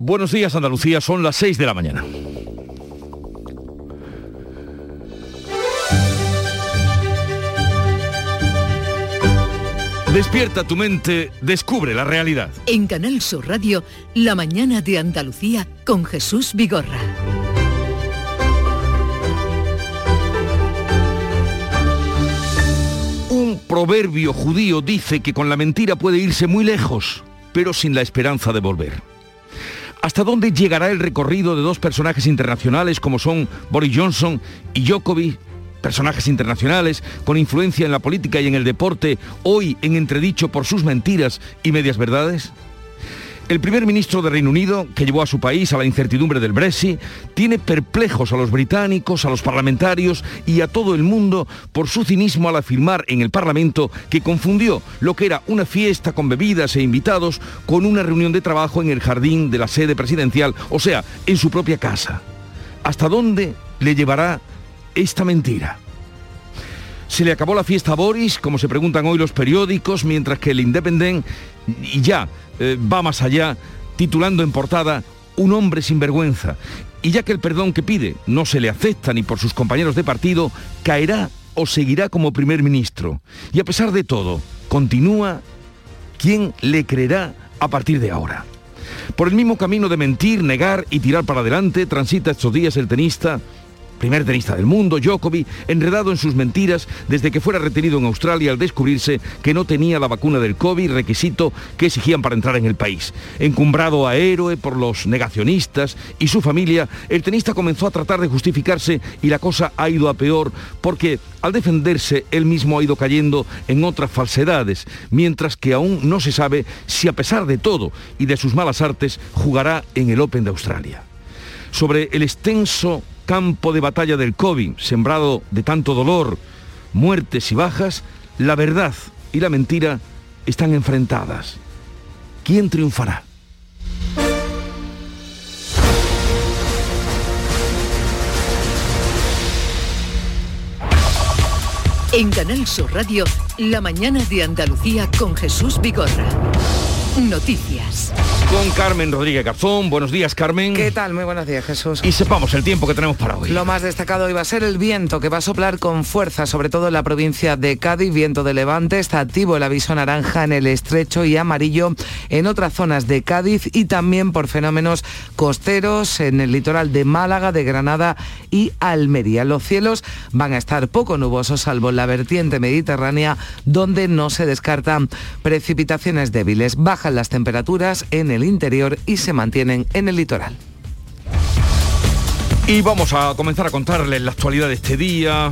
Buenos días Andalucía, son las 6 de la mañana. Despierta tu mente, descubre la realidad. En Canal Sur Radio, La mañana de Andalucía con Jesús Vigorra. Un proverbio judío dice que con la mentira puede irse muy lejos, pero sin la esperanza de volver. ¿Hasta dónde llegará el recorrido de dos personajes internacionales como son Boris Johnson y Djokovic? Personajes internacionales con influencia en la política y en el deporte, hoy en entredicho por sus mentiras y medias verdades. El primer ministro de Reino Unido, que llevó a su país a la incertidumbre del Brexit, tiene perplejos a los británicos, a los parlamentarios y a todo el mundo por su cinismo al afirmar en el Parlamento que confundió lo que era una fiesta con bebidas e invitados con una reunión de trabajo en el jardín de la sede presidencial, o sea, en su propia casa. ¿Hasta dónde le llevará esta mentira? ¿Se le acabó la fiesta a Boris, como se preguntan hoy los periódicos, mientras que el Independent y ya eh, va más allá, titulando en portada Un hombre sin vergüenza. Y ya que el perdón que pide no se le acepta ni por sus compañeros de partido, caerá o seguirá como primer ministro. Y a pesar de todo, continúa, ¿quién le creerá a partir de ahora? Por el mismo camino de mentir, negar y tirar para adelante transita estos días el tenista primer tenista del mundo, Djokovic, enredado en sus mentiras desde que fuera retenido en Australia al descubrirse que no tenía la vacuna del COVID, requisito que exigían para entrar en el país. Encumbrado a héroe por los negacionistas y su familia, el tenista comenzó a tratar de justificarse y la cosa ha ido a peor porque al defenderse él mismo ha ido cayendo en otras falsedades, mientras que aún no se sabe si a pesar de todo y de sus malas artes jugará en el Open de Australia. Sobre el extenso campo de batalla del COVID, sembrado de tanto dolor, muertes y bajas, la verdad y la mentira están enfrentadas. ¿Quién triunfará? En Canal Sur Radio, la mañana de Andalucía con Jesús Vigorra. Noticias. Con Carmen Rodríguez Garzón. Buenos días, Carmen. ¿Qué tal? Muy buenos días, Jesús. Y sepamos el tiempo que tenemos para hoy. Lo más destacado hoy va a ser el viento, que va a soplar con fuerza, sobre todo en la provincia de Cádiz, viento de levante. Está activo el aviso naranja en el estrecho y amarillo en otras zonas de Cádiz y también por fenómenos costeros en el litoral de Málaga, de Granada y Almería. Los cielos van a estar poco nubosos, salvo en la vertiente mediterránea, donde no se descartan precipitaciones débiles. Bajan las temperaturas en el interior y se mantienen en el litoral. Y vamos a comenzar a contarles la actualidad de este día.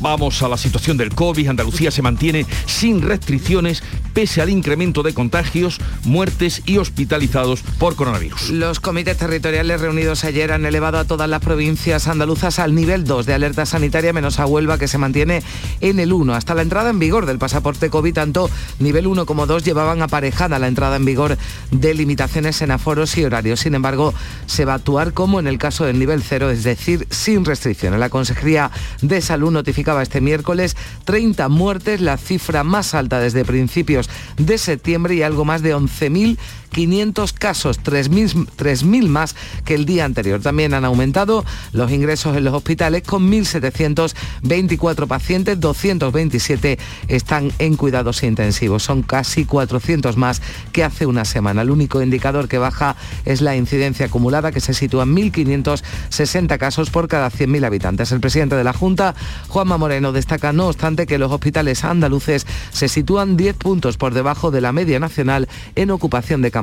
Vamos a la situación del COVID. Andalucía se mantiene sin restricciones pese al incremento de contagios, muertes y hospitalizados por coronavirus. Los comités territoriales reunidos ayer han elevado a todas las provincias andaluzas al nivel 2 de alerta sanitaria, menos a Huelva, que se mantiene en el 1. Hasta la entrada en vigor del pasaporte COVID, tanto nivel 1 como 2 llevaban aparejada la entrada en vigor de limitaciones en aforos y horarios. Sin embargo, se va a actuar como en el caso del nivel 0 es decir, sin restricciones. La Consejería de Salud notificaba este miércoles 30 muertes, la cifra más alta desde principios de septiembre y algo más de 11.000 500 casos, 3.000 más que el día anterior. También han aumentado los ingresos en los hospitales con 1.724 pacientes, 227 están en cuidados intensivos. Son casi 400 más que hace una semana. El único indicador que baja es la incidencia acumulada que se sitúa en 1.560 casos por cada 100.000 habitantes. El presidente de la Junta, Juanma Moreno, destaca no obstante que los hospitales andaluces se sitúan 10 puntos por debajo de la media nacional en ocupación de camas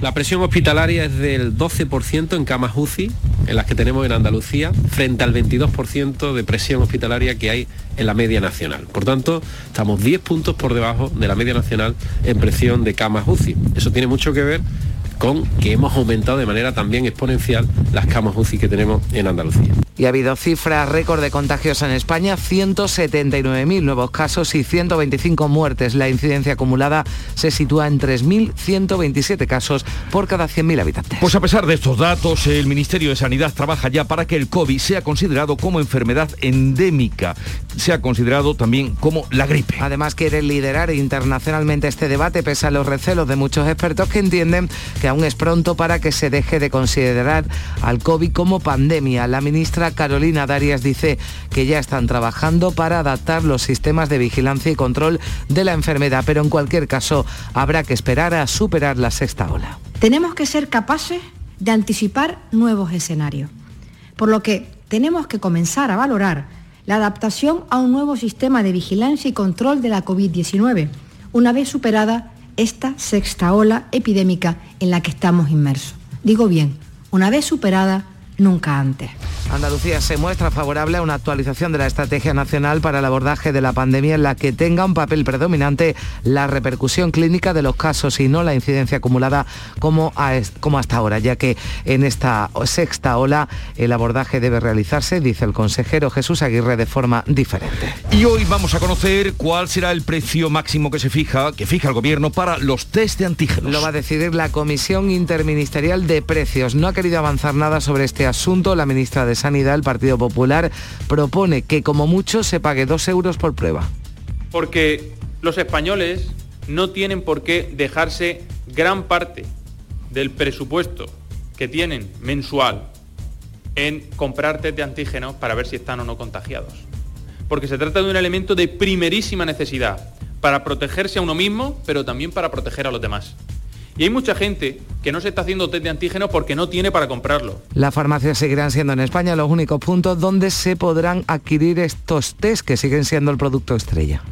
La presión hospitalaria es del 12% en camas UCI, en las que tenemos en Andalucía, frente al 22% de presión hospitalaria que hay en la media nacional. Por tanto, estamos 10 puntos por debajo de la media nacional en presión de camas UCI. Eso tiene mucho que ver con que hemos aumentado de manera también exponencial las camas UCI que tenemos en Andalucía. Y ha habido cifras récord de contagios en España, 179.000 nuevos casos y 125 muertes. La incidencia acumulada se sitúa en 3.127 casos por cada 100.000 habitantes. Pues a pesar de estos datos, el Ministerio de Sanidad trabaja ya para que el COVID sea considerado como enfermedad endémica, sea considerado también como la gripe. Además quiere liderar internacionalmente este debate pese a los recelos de muchos expertos que entienden que aún es pronto para que se deje de considerar al COVID como pandemia. La ministra Carolina Darias dice que ya están trabajando para adaptar los sistemas de vigilancia y control de la enfermedad, pero en cualquier caso habrá que esperar a superar la sexta ola. Tenemos que ser capaces de anticipar nuevos escenarios, por lo que tenemos que comenzar a valorar la adaptación a un nuevo sistema de vigilancia y control de la COVID-19, una vez superada esta sexta ola epidémica en la que estamos inmersos. Digo bien, una vez superada nunca antes. Andalucía se muestra favorable a una actualización de la Estrategia Nacional para el abordaje de la pandemia en la que tenga un papel predominante la repercusión clínica de los casos y no la incidencia acumulada como, como hasta ahora, ya que en esta sexta ola el abordaje debe realizarse, dice el consejero Jesús Aguirre, de forma diferente. Y hoy vamos a conocer cuál será el precio máximo que se fija, que fija el gobierno para los test de antígenos. Lo va a decidir la Comisión Interministerial de Precios. No ha querido avanzar nada sobre este asunto. La ministra de Sanidad, el Partido Popular, propone que como mucho se pague dos euros por prueba. Porque los españoles no tienen por qué dejarse gran parte del presupuesto que tienen mensual en comprar test de antígenos para ver si están o no contagiados. Porque se trata de un elemento de primerísima necesidad para protegerse a uno mismo, pero también para proteger a los demás. Y hay mucha gente que no se está haciendo test de antígenos porque no tiene para comprarlo. Las farmacias seguirán siendo en España los únicos puntos donde se podrán adquirir estos test que siguen siendo el producto estrella.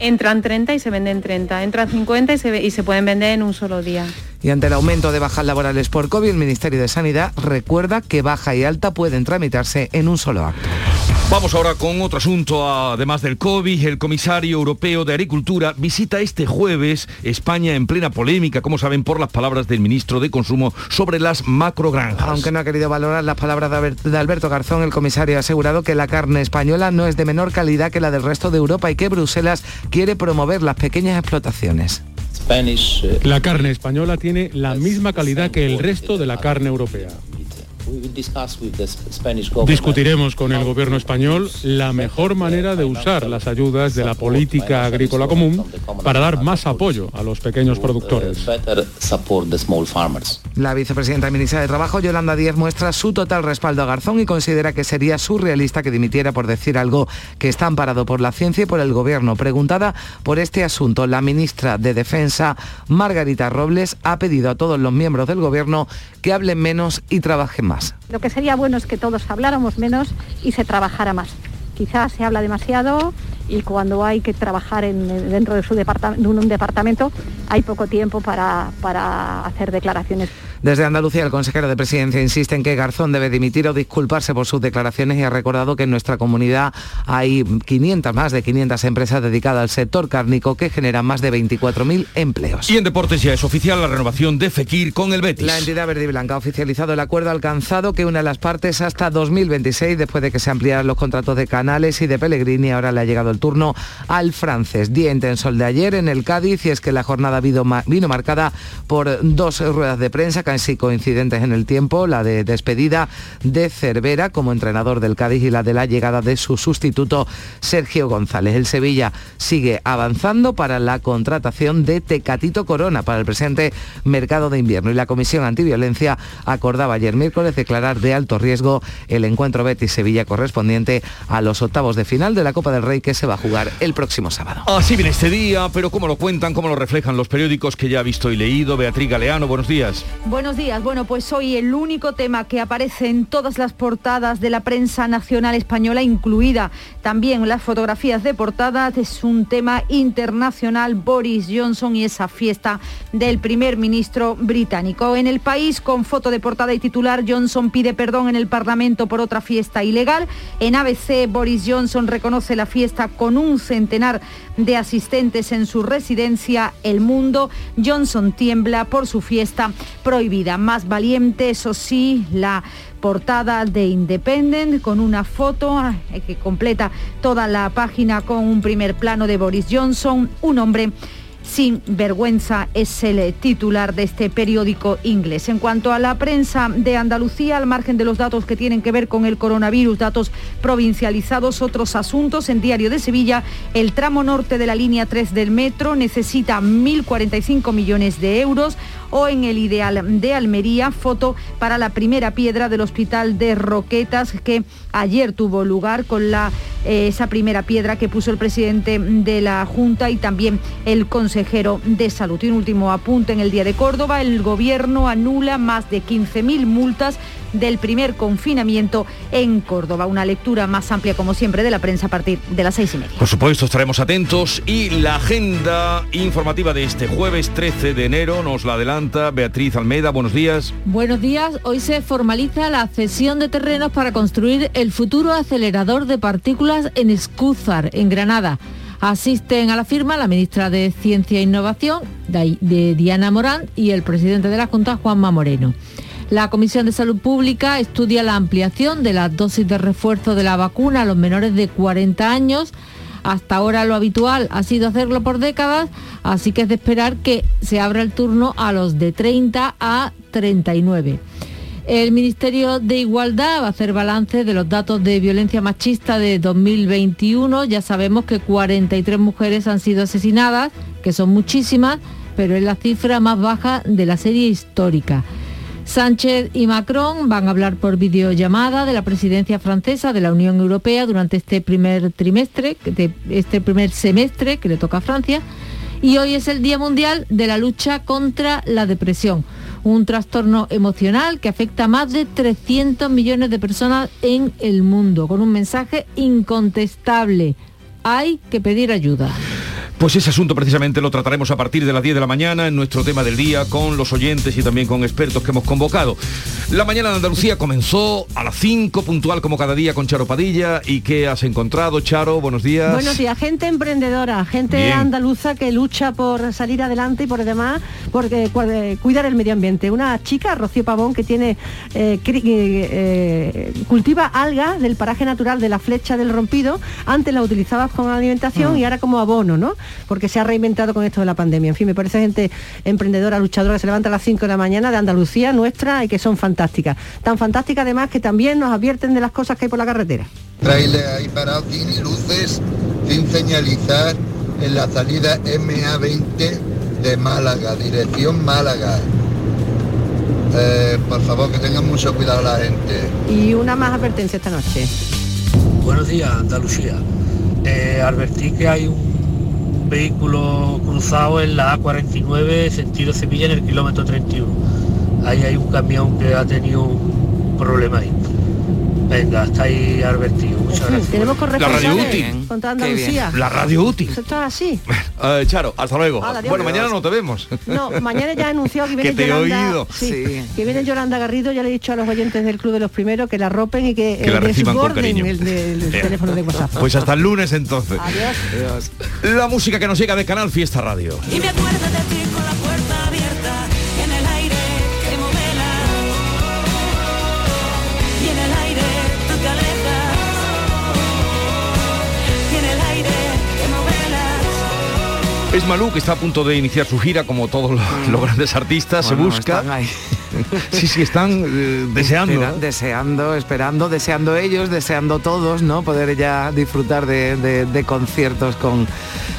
Entran 30 y se venden 30, entran 50 y se, y se pueden vender en un solo día. Y ante el aumento de bajas laborales por COVID, el Ministerio de Sanidad recuerda que baja y alta pueden tramitarse en un solo acto. Vamos ahora con otro asunto, además del COVID. El comisario europeo de Agricultura visita este jueves España en plena polémica, como saben, por las palabras del ministro de Consumo sobre las macrogranjas. Aunque no ha querido valorar las palabras de Alberto Garzón, el comisario ha asegurado que la carne española no es de menor calidad que la del resto de Europa y que Bruselas quiere promover las pequeñas explotaciones. Eh, la carne española tiene la misma calidad que el resto de la carne europea. Discutiremos con el gobierno español la mejor manera de usar las ayudas de la política agrícola común para dar más apoyo a los pequeños productores. La vicepresidenta y ministra de Trabajo, Yolanda Díaz, muestra su total respaldo a Garzón y considera que sería surrealista que dimitiera por decir algo que está amparado por la ciencia y por el gobierno. Preguntada por este asunto, la ministra de Defensa, Margarita Robles, ha pedido a todos los miembros del gobierno que hablen menos y trabajen más. Lo que sería bueno es que todos habláramos menos y se trabajara más. Quizás se habla demasiado y cuando hay que trabajar dentro de, su un departamento hay poco tiempo para, para hacer declaraciones. Desde Andalucía, el consejero de Presidencia insiste en que Garzón debe dimitir o disculparse por sus declaraciones y ha recordado que en nuestra comunidad hay 500, más de 500 empresas dedicadas al sector cárnico que generan más de 24.000 empleos. Y en deportes ya es oficial la renovación de Fekir con el Betis. La entidad verde y blanca ha oficializado el acuerdo alcanzado que une a las partes hasta 2026 después de que se ampliaran los contratos de Canales y de Pellegrini. Ahora le ha llegado el turno al francés. Día intenso de ayer en el Cádiz y es que la jornada vino marcada por dos ruedas de prensa casi coincidentes en el tiempo, la de despedida de Cervera como entrenador del Cádiz y la de la llegada de su sustituto Sergio González. El Sevilla sigue avanzando para la contratación de Tecatito Corona para el presente mercado de invierno y la Comisión Antiviolencia acordaba ayer miércoles declarar de alto riesgo el encuentro Betis-Sevilla correspondiente a los octavos de final de la Copa del Rey que se va a jugar el próximo sábado. Así viene este día, pero como lo cuentan, cómo lo reflejan los periódicos que ya ha visto y leído. Beatriz Galeano, buenos días. Buenos días. Bueno, pues hoy el único tema que aparece en todas las portadas de la prensa nacional española, incluida también las fotografías de portada, es un tema internacional, Boris Johnson y esa fiesta del primer ministro británico. En el país, con foto de portada y titular, Johnson pide perdón en el Parlamento por otra fiesta ilegal. En ABC, Boris Johnson reconoce la fiesta con un centenar de asistentes en su residencia El Mundo. Johnson tiembla por su fiesta prohibida. Más valiente, eso sí, la portada de Independent con una foto eh, que completa toda la página con un primer plano de Boris Johnson, un hombre sin vergüenza es el titular de este periódico inglés. En cuanto a la prensa de Andalucía, al margen de los datos que tienen que ver con el coronavirus, datos provincializados, otros asuntos, en Diario de Sevilla, el tramo norte de la línea 3 del metro necesita 1.045 millones de euros o en el ideal de Almería, foto para la primera piedra del hospital de Roquetas que ayer tuvo lugar con la, eh, esa primera piedra que puso el presidente de la Junta y también el consejero de Salud. Y un último apunte en el día de Córdoba, el gobierno anula más de 15.000 multas del primer confinamiento en Córdoba. Una lectura más amplia, como siempre, de la prensa a partir de las seis y media. Por supuesto, estaremos atentos y la agenda informativa de este jueves 13 de enero nos la adelanta Beatriz Almeida. Buenos días. Buenos días. Hoy se formaliza la cesión de terrenos para construir el futuro acelerador de partículas en Escúzar, en Granada. Asisten a la firma la ministra de Ciencia e Innovación, de Diana Morán, y el presidente de la Junta, Juanma Moreno. La Comisión de Salud Pública estudia la ampliación de las dosis de refuerzo de la vacuna a los menores de 40 años. Hasta ahora lo habitual ha sido hacerlo por décadas, así que es de esperar que se abra el turno a los de 30 a 39. El Ministerio de Igualdad va a hacer balance de los datos de violencia machista de 2021. Ya sabemos que 43 mujeres han sido asesinadas, que son muchísimas, pero es la cifra más baja de la serie histórica. Sánchez y Macron van a hablar por videollamada de la presidencia francesa de la Unión Europea durante este primer trimestre, este primer semestre que le toca a Francia. Y hoy es el Día Mundial de la lucha contra la depresión, un trastorno emocional que afecta a más de 300 millones de personas en el mundo, con un mensaje incontestable. Hay que pedir ayuda. Pues ese asunto precisamente lo trataremos a partir de las 10 de la mañana en nuestro tema del día con los oyentes y también con expertos que hemos convocado. La mañana de Andalucía comenzó a las 5, puntual como cada día con Charo Padilla. ¿Y qué has encontrado, Charo? Buenos días. Buenos días, gente emprendedora, gente andaluza que lucha por salir adelante y por demás, porque eh, cuidar el medio ambiente. Una chica, Rocío Pavón, que tiene eh, eh, cultiva algas del paraje natural de la flecha del rompido. Antes la utilizabas como alimentación mm. y ahora como abono, ¿no? Porque se ha reinventado con esto de la pandemia. En fin, me parece gente emprendedora, luchadora, que se levanta a las 5 de la mañana de Andalucía nuestra y que son fantásticas. Tan fantásticas además que también nos advierten de las cosas que hay por la carretera. Trailer ahí parado sin luces, sin señalizar en la salida MA20 de Málaga, dirección Málaga. Eh, por favor, que tengan mucho cuidado la gente. Y una más advertencia esta noche. Buenos días, Andalucía. Eh, advertí que hay un vehículo cruzado en la A49 sentido Sevilla en el kilómetro 31. Ahí hay un camión que ha tenido un problema ahí. Venga, está ahí advertido. Muchas gracias. Tenemos la radio útil. Contra Andalucía. La radio útil. Esto es así. Uh, Charo, hasta luego. bueno, mañana no te vemos. No, mañana ya he anunciado que viene que te Yolanda, he oído. Sí, Que viene Yolanda Garrido, ya le he dicho a los oyentes del Club de los Primeros que la ropen y que, que la reciban con cariño. el, el teléfono de WhatsApp. Pues hasta el lunes entonces. Adiós. Adiós. La música que nos llega de Canal Fiesta Radio. Y me acuerdo de ti con la Es Malú que está a punto de iniciar su gira como todos los, los grandes artistas, Bueno, se busca. sí, sí, están eh, deseando. Espera- deseando, esperando, deseando ellos, deseando todos, ¿no? Poder ya disfrutar de, de- de conciertos con,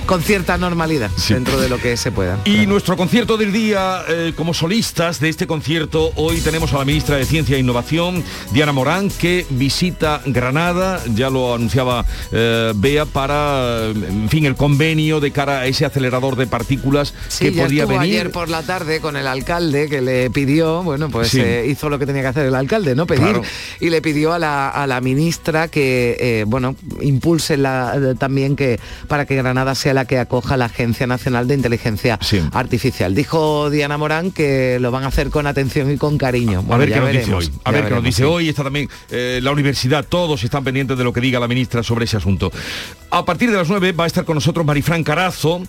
con cierta normalidad dentro de lo que se pueda. Y nuestro concierto del día, eh, como solistas de este concierto, hoy tenemos a la ministra de Ciencia e Innovación, Diana Morán, que visita Granada, ya lo anunciaba eh, Bea, para, en fin, el convenio de cara a ese acelerador de partículas Sí, que podía venir. ayer por la tarde con el alcalde que le pidió, bueno, pues Sí. eh, hizo lo que tenía que hacer el alcalde, ¿no? Pedir. Claro. Y le pidió a la, a la ministra que, eh, bueno, impulse la, eh, también que para que Granada sea la que acoja la Agencia Nacional de Inteligencia Artificial. Dijo Diana Morán que lo van a hacer con atención y con cariño. A ver qué nos dice hoy. A ver qué nos dice sí. hoy. Está también eh, la universidad. Todos están pendientes de lo que diga la ministra sobre ese asunto. A partir de las 9 va a estar con nosotros Marifran Carazo.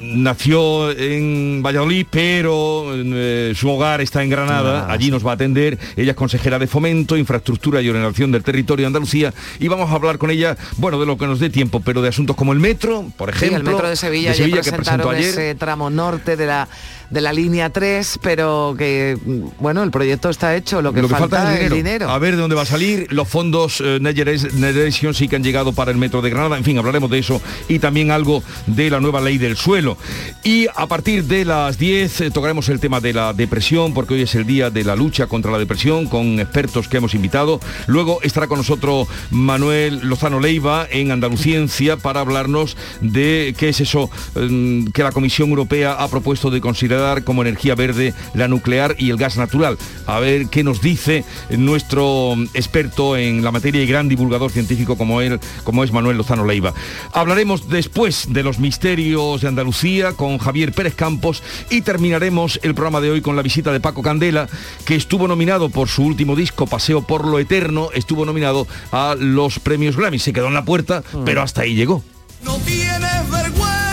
Nació en Valladolid, pero eh, su hogar está en Granada. Allí nos va a atender. Ella es consejera de Fomento, Infraestructura y Ordenación del Territorio de Andalucía. Y vamos a hablar con ella, bueno, de lo que nos dé tiempo, pero de asuntos como el metro, por Sí, ejemplo. el metro de Sevilla, de Sevilla que presentó ayer. ese tramo norte de la de la línea 3, pero que bueno, el proyecto está hecho, lo que, Lo que falta, falta es el dinero. dinero. A ver de dónde va a salir. Los fondos eh, Next Generation sí que han llegado para el metro de Granada. En fin, hablaremos de eso y también algo de la nueva ley del suelo. Y a partir de las 10 eh, tocaremos el tema de la depresión, porque hoy es el día de la lucha contra la depresión con expertos que hemos invitado. Luego estará con nosotros Manuel Lozano Leiva en Andaluciencia para hablarnos de qué es eso eh, que la Comisión Europea ha propuesto de considerar como energía verde la nuclear y el gas natural. A ver qué nos dice nuestro experto en la materia y gran divulgador científico como él, como es Manuel Lozano Leiva. Hablaremos después de los misterios de Andalucía con Javier Pérez Campos y terminaremos el programa de hoy con la visita de Paco Candela, que estuvo nominado por su último disco Paseo por lo Eterno, estuvo nominado a los premios Grammy. Se quedó en la puerta, pero hasta ahí llegó. No tienes vergüenza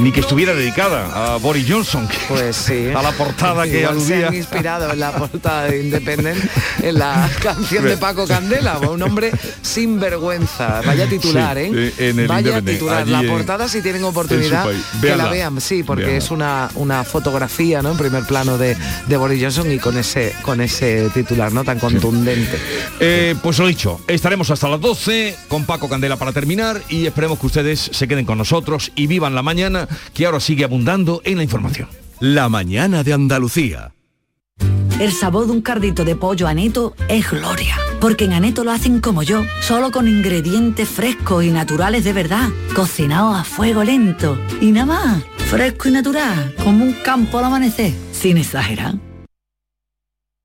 Ni que estuviera dedicada a Boris Johnson, Pues sí. a la portada que Igual se aludía. han inspirado en la portada de Independent en la canción de Paco Candela, un hombre sin vergüenza. Vaya titular, Sí, ¿eh? eh, en el Vaya titular. La en- portada si tienen oportunidad que la vean, sí, porque es una, una fotografía, ¿no? En primer plano de, de Boris Johnson y con ese con ese titular, ¿no? Tan contundente. Eh, pues lo dicho, estaremos hasta las 12 con Paco Candela para terminar y esperemos que ustedes se queden con nosotros y vivan la mañana que ahora sigue abundando en la información. La mañana de Andalucía. El sabor de un cardito de pollo aneto es gloria. Porque en Aneto lo hacen como yo, solo con ingredientes frescos y naturales de verdad, cocinados a fuego lento. Y nada más, fresco y natural, como un campo al amanecer, sin exagerar.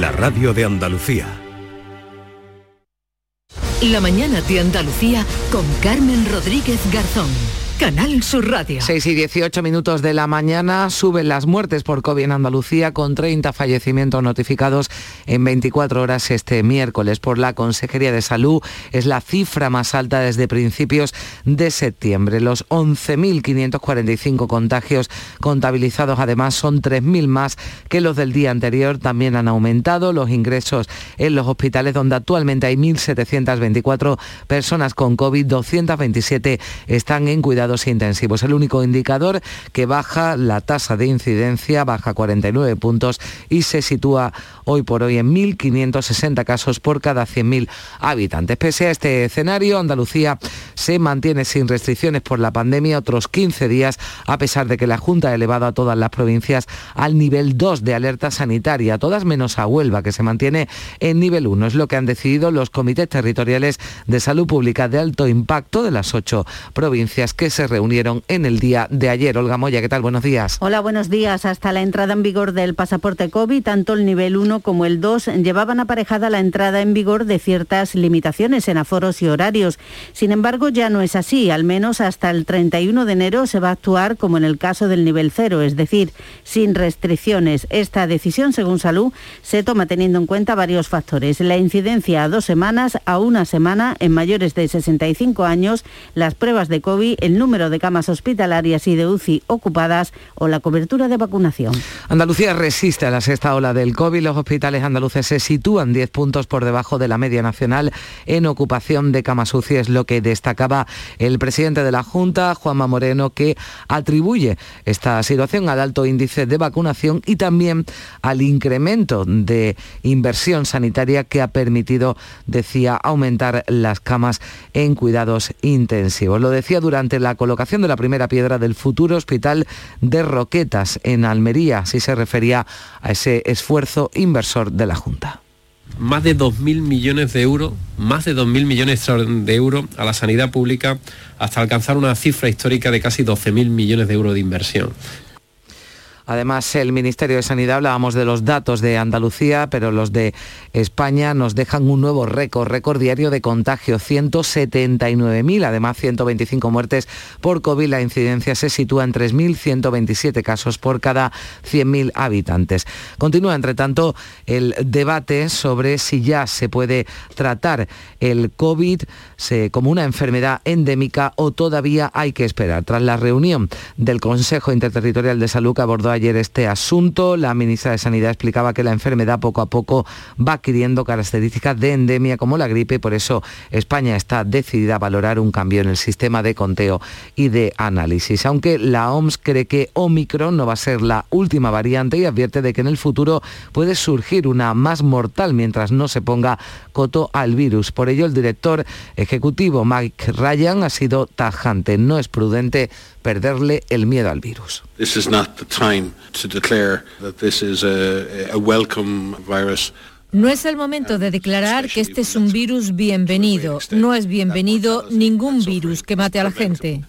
la radio de Andalucía. La mañana de Andalucía con Carmen Rodríguez Garzón. Canal Sur Radio. 6 y 18 minutos de la mañana suben las muertes por COVID en Andalucía con 30 fallecimientos notificados en 24 horas este miércoles por la Consejería de Salud. Es la cifra más alta desde principios de septiembre. Los 11.545 contagios contabilizados además son 3.000 más que los del día anterior. También han aumentado los ingresos en los hospitales donde actualmente hay 1.724 personas con COVID, 227 están en cuidados intensivos. El único indicador que baja la tasa de incidencia, baja 49 puntos y se sitúa hoy por hoy en 1.560 casos por cada 100.000 habitantes. Pese a este escenario, Andalucía se mantiene sin restricciones por la pandemia otros 15 días, a pesar de que la Junta ha elevado a todas las provincias al nivel 2 de alerta sanitaria, todas menos a Huelva, que se mantiene en nivel 1. Es lo que han decidido los comités territoriales de salud pública de alto impacto de las ocho provincias que se reunieron en el día de ayer. Olga Moya, ¿qué tal? Buenos días. Hola, buenos días. Hasta la entrada en vigor del pasaporte COVID, tanto el nivel 1 como el 2 llevaban aparejada la entrada en vigor de ciertas limitaciones en aforos y horarios. Sin embargo, ya no es así. Al menos hasta el 31 de enero se va a actuar como en el caso del nivel 0, es decir, sin restricciones. Esta decisión, según Salud, se toma teniendo en cuenta varios factores. La incidencia a dos semanas, a una semana en mayores de 65 años, las pruebas de COVID, el número de camas hospitalarias y de UCI ocupadas o la cobertura de vacunación. Andalucía resiste a la sexta ola del COVID. Los hospitales andaluces se sitúan 10 puntos por debajo de la media nacional en ocupación de camas UCI, es lo que destacaba el presidente de la Junta, Juanma Moreno, que atribuye esta situación al alto índice de vacunación y también al incremento de inversión sanitaria que ha permitido, decía, aumentar las camas en cuidados intensivos. Lo decía durante la colocación de la primera piedra del futuro hospital de Roquetas en Almería, si se refería a ese esfuerzo inversor de la Junta más de 2.000 millones de euros, más de 2.000 millones de euros a la sanidad pública hasta alcanzar una cifra histórica de casi 12.000 millones de euros de inversión. Además, el Ministerio de Sanidad, hablábamos de los datos de Andalucía, pero los de España nos dejan un nuevo récord, récord diario de contagio, 179.000, además 125 muertes por COVID. La incidencia se sitúa en 3.127 casos por cada 100.000 habitantes. Continúa, entre tanto, el debate sobre si ya se puede tratar el COVID como una enfermedad endémica o todavía hay que esperar. Tras la reunión del Consejo Interterritorial de Salud que abordó ayer este asunto. La ministra de Sanidad explicaba que la enfermedad poco a poco va adquiriendo características de endemia como la gripe y por eso España está decidida a valorar un cambio en el sistema de conteo y de análisis. Aunque la OMS cree que Omicron no va a ser la última variante y advierte de que en el futuro puede surgir una más mortal mientras no se ponga coto al virus. Por ello, el director Mike Ryan ha sido tajante. No es prudente perderle el miedo al virus. No es el momento de declarar que este es un virus bienvenido. No es bienvenido ningún virus que mate a la gente.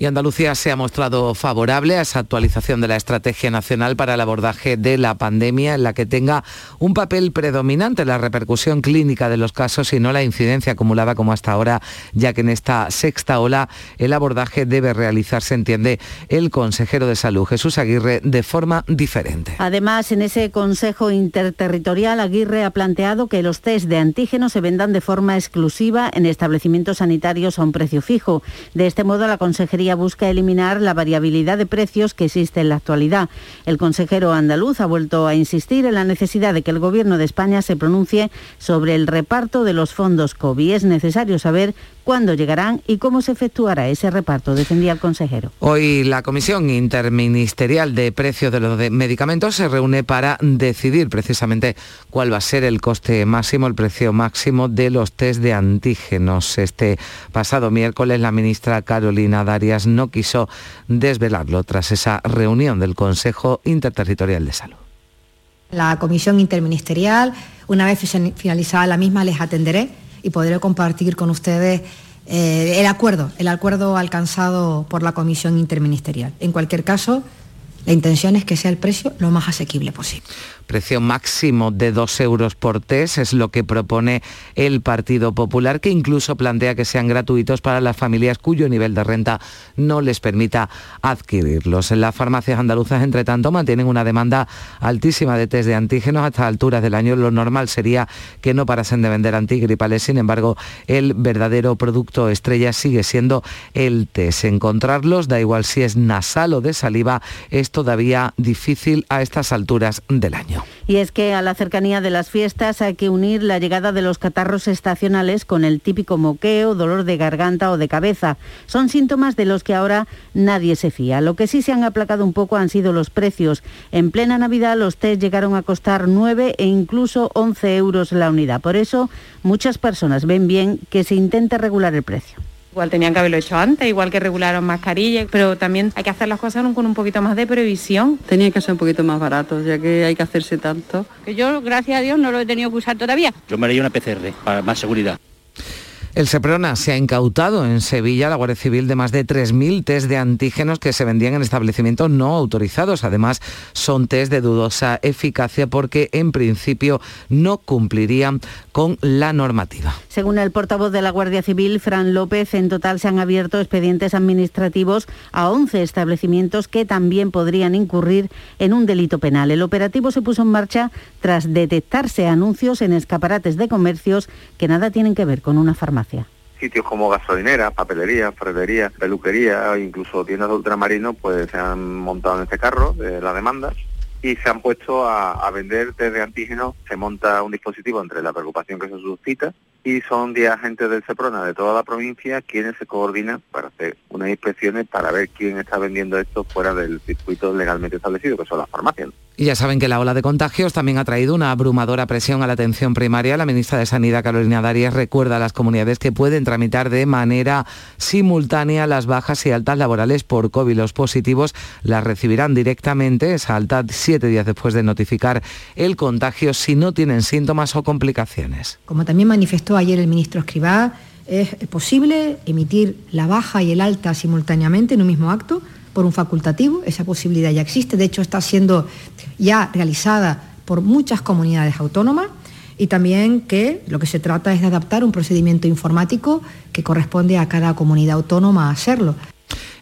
Y Andalucía se ha mostrado favorable a esa actualización de la Estrategia Nacional para el abordaje de la pandemia en la que tenga un papel predominante la repercusión clínica de los casos y no la incidencia acumulada como hasta ahora, ya que en esta sexta ola el abordaje debe realizarse, entiende el consejero de salud Jesús Aguirre, de forma diferente. Además, en ese Consejo Interterritorial, Aguirre ha planteado que los test de antígenos se vendan de forma exclusiva en establecimientos sanitarios a un precio fijo. De este modo, la Consejería busca eliminar la variabilidad de precios que existe en la actualidad. El consejero andaluz ha vuelto a insistir en la necesidad de que el Gobierno de España se pronuncie sobre el reparto de los fondos COVID. Es necesario saber cuándo llegarán y cómo se efectuará ese reparto, defendía el consejero. Hoy la Comisión Interministerial de Precios de los Medicamentos se reúne para decidir precisamente cuál va a ser el coste máximo, el precio máximo de los test de antígenos. Este pasado miércoles la ministra Carolina Darias no quiso desvelarlo tras esa reunión del Consejo Interterritorial de Salud. La Comisión Interministerial, una vez finalizada la misma, les atenderé y podré compartir con ustedes eh, el acuerdo, el acuerdo alcanzado por la Comisión Interministerial. En cualquier caso, la intención es que sea el precio lo más asequible posible precio máximo de 2 euros por test es lo que propone el Partido Popular, que incluso plantea que sean gratuitos para las familias cuyo nivel de renta no les permita adquirirlos. Las farmacias andaluzas, entre tanto, mantienen una demanda altísima de test de antígenos hasta alturas del año. Lo normal sería que no parasen de vender antigripales, sin embargo, el verdadero producto estrella sigue siendo el test. Encontrarlos, da igual si es nasal o de saliva, es todavía difícil a estas alturas del año. Y es que a la cercanía de las fiestas hay que unir la llegada de los catarros estacionales con el típico moqueo, dolor de garganta o de cabeza. Son síntomas de los que ahora nadie se fía. Lo que sí se han aplacado un poco han sido los precios. En plena Navidad los test llegaron a costar 9 e incluso 11 euros la unidad. Por eso muchas personas ven bien que se intente regular el precio. Igual tenían que haberlo hecho antes, igual que regularon mascarillas, pero también hay que hacer las cosas con un poquito más de previsión. Tenía que ser un poquito más barato, ya que hay que hacerse tanto. Que yo, gracias a Dios, no lo he tenido que usar todavía. Yo me haría una PCR para más seguridad. El Seprona se ha incautado en Sevilla la Guardia Civil de más de 3.000 test de antígenos que se vendían en establecimientos no autorizados. Además, son test de dudosa eficacia porque en principio no cumplirían con la normativa. Según el portavoz de la Guardia Civil, Fran López, en total se han abierto expedientes administrativos a 11 establecimientos que también podrían incurrir en un delito penal. El operativo se puso en marcha tras detectarse anuncios en escaparates de comercios que nada tienen que ver con una sitios como gasolineras, papelerías, ferreterías, peluquerías, incluso tiendas de ultramarinos, pues se han montado en este carro de la demanda y se han puesto a, a vender test de antígenos. Se monta un dispositivo entre la preocupación que se suscita y son 10 agentes del CEPRONA de toda la provincia quienes se coordinan para hacer unas inspecciones para ver quién está vendiendo esto fuera del circuito legalmente establecido, que son las farmacias. Y ya saben que la ola de contagios también ha traído una abrumadora presión a la atención primaria. La ministra de Sanidad, Carolina Darias, recuerda a las comunidades que pueden tramitar de manera simultánea las bajas y altas laborales por COVID. Los positivos las recibirán directamente, esa alta, siete días después de notificar el contagio, si no tienen síntomas o complicaciones. Como también manifestó ayer el ministro Escribá, es posible emitir la baja y el alta simultáneamente en un mismo acto por un facultativo, esa posibilidad ya existe, de hecho está siendo ya realizada por muchas comunidades autónomas y también que lo que se trata es de adaptar un procedimiento informático que corresponde a cada comunidad autónoma hacerlo.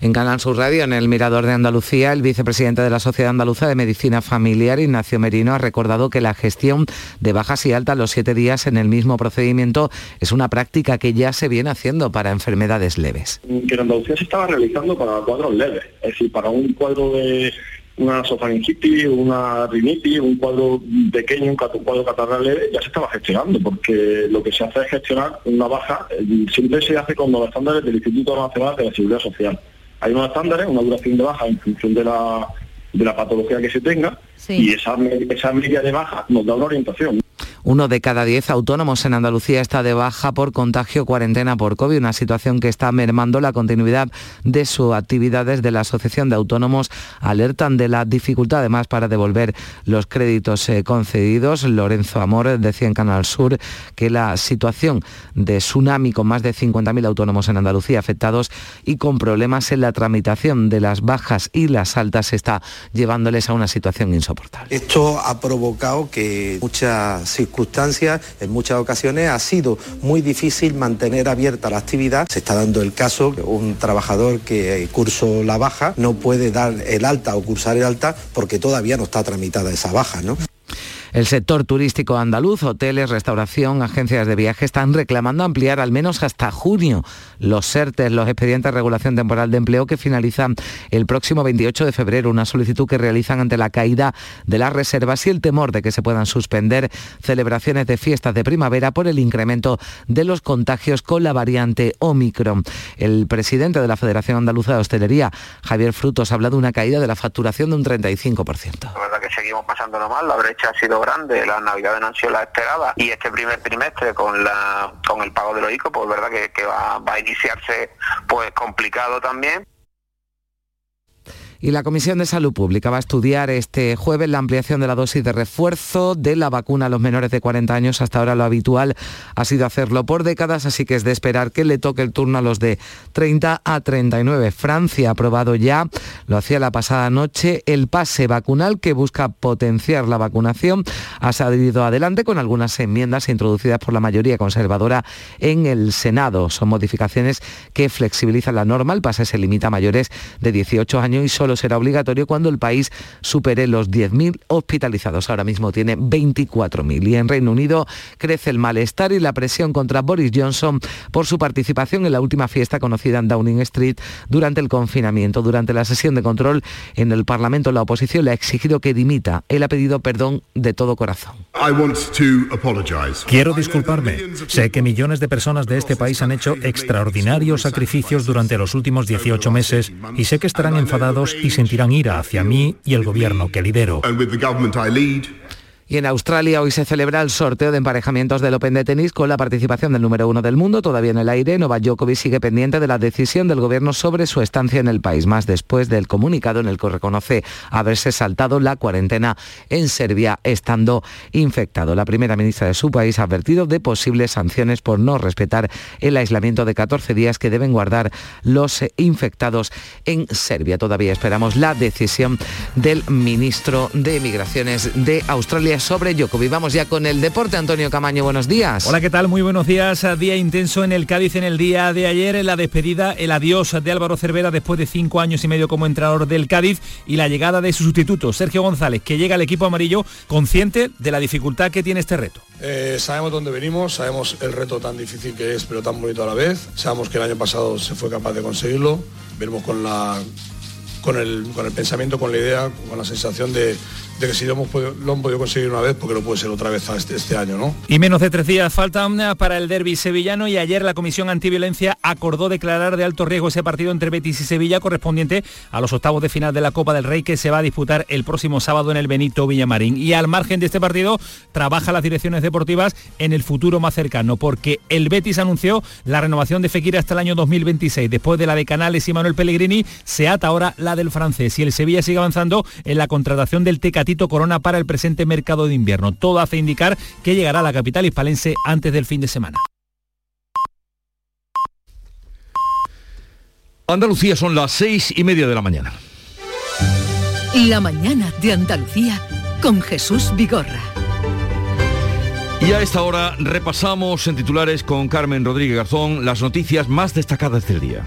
En Canal Sur Radio, en el Mirador de Andalucía, el vicepresidente de la Sociedad Andaluza de Medicina Familiar, Ignacio Merino, ha recordado que la gestión de bajas y altas los siete días en el mismo procedimiento es una práctica que ya se viene haciendo para enfermedades leves. Que en Andalucía se estaba realizando para cuadros leves, es decir, para un cuadro de una sofaringitis, una rinitis, un cuadro pequeño, un cuadro catarral leve, ya se estaba gestionando, porque lo que se hace es gestionar una baja, eh, siempre se hace con los estándares del Instituto Nacional de la Seguridad Social. Hay unos estándares, una duración de baja en función de la, de la patología que se tenga, y esa, esa media de baja nos da una orientación. Uno de cada diez autónomos en Andalucía está de baja por contagio cuarentena por COVID, una situación que está mermando la continuidad de sus actividades de la Asociación de Autónomos. Alertan de la dificultad además para devolver los créditos eh, concedidos. Lorenzo Amor decía en Canal Sur que la situación de tsunami con más de 50.000 autónomos en Andalucía afectados y con problemas en la tramitación de las bajas y las altas está llevándoles a una situación insoportable. Esto ha provocado que muchas en muchas ocasiones ha sido muy difícil mantener abierta la actividad. Se está dando el caso que un trabajador que cursó la baja no puede dar el alta o cursar el alta porque todavía no está tramitada esa baja, ¿no? El sector turístico andaluz, hoteles, restauración, agencias de viaje están reclamando ampliar al menos hasta junio los SERTES, los expedientes de regulación temporal de empleo que finalizan el próximo 28 de febrero, una solicitud que realizan ante la caída de las reservas y el temor de que se puedan suspender celebraciones de fiestas de primavera por el incremento de los contagios con la variante Omicron. El presidente de la Federación Andaluza de Hostelería, Javier Frutos, ha hablado de una caída de la facturación de un 35%. La verdad que seguimos pasándolo mal, la brecha ha sido grande, las navidades no han sido las esperadas y este primer trimestre con la con el pago de los ICO, pues verdad que, que va, va a iniciarse pues complicado también. Y la Comisión de Salud Pública va a estudiar este jueves la ampliación de la dosis de refuerzo de la vacuna a los menores de 40 años. Hasta ahora lo habitual ha sido hacerlo por décadas, así que es de esperar que le toque el turno a los de 30 a 39. Francia ha aprobado ya, lo hacía la pasada noche, el pase vacunal que busca potenciar la vacunación. Ha salido adelante con algunas enmiendas introducidas por la mayoría conservadora en el Senado. Son modificaciones que flexibilizan la norma. El pase se limita a mayores de 18 años y solo será obligatorio cuando el país supere los 10.000 hospitalizados. Ahora mismo tiene 24.000. Y en Reino Unido crece el malestar y la presión contra Boris Johnson por su participación en la última fiesta conocida en Downing Street durante el confinamiento. Durante la sesión de control en el Parlamento, la oposición le ha exigido que dimita. Él ha pedido perdón de todo corazón. Quiero disculparme. Sé que millones de personas de este país han hecho extraordinarios sacrificios durante los últimos 18 meses y sé que estarán enfadados y sentirán ira hacia mí y el gobierno que lidero. Y en Australia hoy se celebra el sorteo de emparejamientos del Open de tenis con la participación del número uno del mundo, todavía en el aire. Novak Djokovic sigue pendiente de la decisión del gobierno sobre su estancia en el país, más después del comunicado en el que reconoce haberse saltado la cuarentena en Serbia estando infectado. La primera ministra de su país ha advertido de posibles sanciones por no respetar el aislamiento de 14 días que deben guardar los infectados en Serbia. Todavía esperamos la decisión del ministro de Migraciones de Australia victoria sobre Djokovic. Vamos ya con el deporte. Antonio Camaño, buenos días. Hola, ¿qué tal? Muy buenos días. Día intenso en el Cádiz en el día de ayer, en la despedida, el adiós de Álvaro Cervera después de cinco años y medio como entrenador del Cádiz y la llegada de su sustituto, Sergio González, que llega al equipo amarillo consciente de la dificultad que tiene este reto. Eh, sabemos dónde venimos, sabemos el reto tan difícil que es, pero tan bonito a la vez. Sabemos que el año pasado se fue capaz de conseguirlo. Veremos con la con el, con el pensamiento, con la idea, con la sensación de, de que si lo hemos, podido, lo hemos podido conseguir una vez, porque lo puede ser otra vez este, este año, ¿no? Y menos de tres días faltan para el derby sevillano y ayer la Comisión Antiviolencia acordó declarar de alto riesgo ese partido entre Betis y Sevilla correspondiente a los octavos de final de la Copa del Rey que se va a disputar el próximo sábado en el Benito Villamarín. Y al margen de este partido trabaja las direcciones deportivas en el futuro más cercano, porque el Betis anunció la renovación de Fekir hasta el año 2026. Después de la de Canales y Manuel Pellegrini, se ata ahora la del francés y el Sevilla sigue avanzando en la contratación del Tecatito Corona para el presente mercado de invierno. Todo hace indicar que llegará a la capital hispalense antes del fin de semana. Andalucía son las seis y media de la mañana. La mañana de Andalucía con Jesús Vigorra. Y a esta hora repasamos en titulares con Carmen Rodríguez Garzón las noticias más destacadas del día.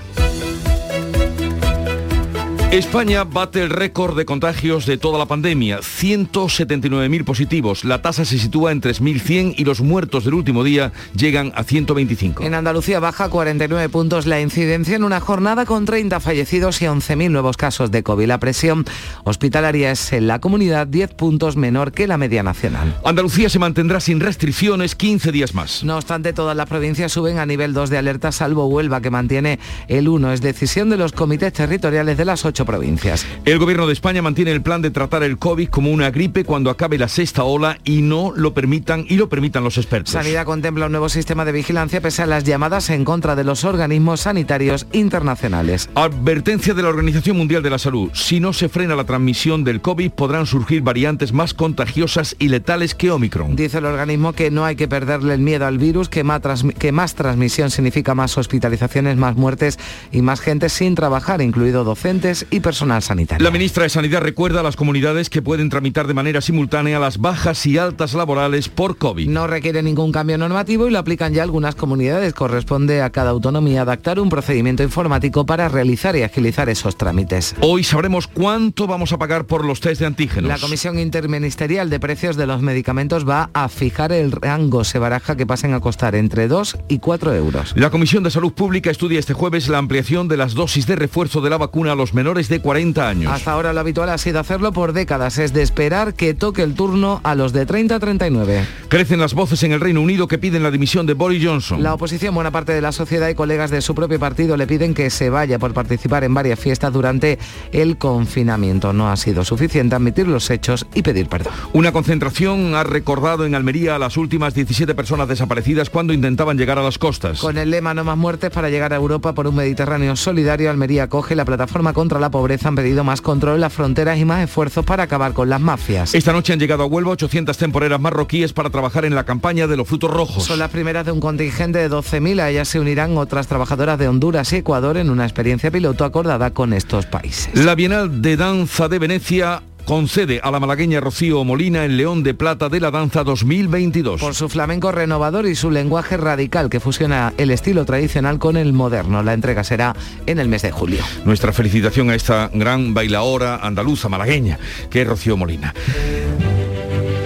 España bate el récord de contagios de toda la pandemia, 179.000 positivos. La tasa se sitúa en 3.100 y los muertos del último día llegan a 125. En Andalucía baja 49 puntos la incidencia en una jornada con 30 fallecidos y 11.000 nuevos casos de COVID. La presión hospitalaria es en la comunidad 10 puntos menor que la media nacional. Andalucía se mantendrá sin restricciones 15 días más. No obstante, todas las provincias suben a nivel 2 de alerta, salvo Huelva, que mantiene el 1. Es decisión de los comités territoriales de las 8 provincias. El gobierno de España mantiene el plan de tratar el COVID como una gripe cuando acabe la sexta ola y no lo permitan y lo permitan los expertos. Sanidad contempla un nuevo sistema de vigilancia pese a las llamadas en contra de los organismos sanitarios internacionales. Advertencia de la Organización Mundial de la Salud. Si no se frena la transmisión del COVID podrán surgir variantes más contagiosas y letales que Omicron. Dice el organismo que no hay que perderle el miedo al virus, que más, que más transmisión significa más hospitalizaciones, más muertes y más gente sin trabajar, incluido docentes y personal sanitario. La ministra de Sanidad recuerda a las comunidades que pueden tramitar de manera simultánea las bajas y altas laborales por COVID. No requiere ningún cambio normativo y lo aplican ya algunas comunidades. Corresponde a cada autonomía adaptar un procedimiento informático para realizar y agilizar esos trámites. Hoy sabremos cuánto vamos a pagar por los test de antígenos. La Comisión Interministerial de Precios de los Medicamentos va a fijar el rango. Se baraja que pasen a costar entre 2 y 4 euros. La Comisión de Salud Pública estudia este jueves la ampliación de las dosis de refuerzo de la vacuna a los menores de 40 años. Hasta ahora lo habitual ha sido hacerlo por décadas, es de esperar que toque el turno a los de 30 a 39. Crecen las voces en el Reino Unido que piden la dimisión de Boris Johnson. La oposición, buena parte de la sociedad y colegas de su propio partido le piden que se vaya por participar en varias fiestas durante el confinamiento. No ha sido suficiente admitir los hechos y pedir perdón. Una concentración ha recordado en Almería a las últimas 17 personas desaparecidas cuando intentaban llegar a las costas. Con el lema No más muertes para llegar a Europa por un Mediterráneo solidario, Almería coge la plataforma contra la pobreza han pedido más control en las fronteras y más esfuerzos para acabar con las mafias. Esta noche han llegado a Huelva 800 temporeras marroquíes para trabajar en la campaña de los frutos rojos. Son las primeras de un contingente de 12.000. A ellas se unirán otras trabajadoras de Honduras y Ecuador en una experiencia piloto acordada con estos países. La Bienal de Danza de Venecia concede a la malagueña Rocío Molina el León de Plata de la Danza 2022. Por su flamenco renovador y su lenguaje radical que fusiona el estilo tradicional con el moderno. La entrega será en el mes de julio. Nuestra felicitación a esta gran bailaora andaluza malagueña que es Rocío Molina.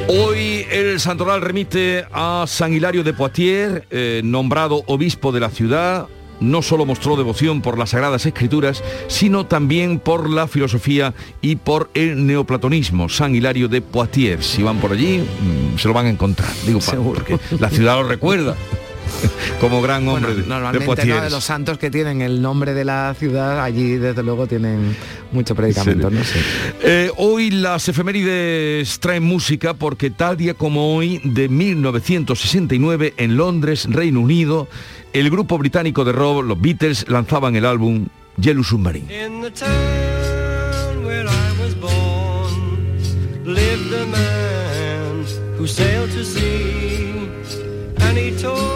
Hoy el santoral remite a San Hilario de Poitiers, eh, nombrado obispo de la ciudad, no solo mostró devoción por las sagradas escrituras, sino también por la filosofía y por el neoplatonismo. San Hilario de Poitiers. Si van por allí, mm, se lo van a encontrar. Digo, porque la ciudad lo recuerda. como gran hombre bueno, normalmente de, ¿no? de los santos que tienen el nombre de la ciudad allí desde luego tienen mucho predicamento sí. no sé. eh, hoy las efemérides traen música porque tal día como hoy de 1969 en Londres Reino Unido el grupo británico de rock los Beatles lanzaban el álbum Yellow Submarine who sailed to sea and he told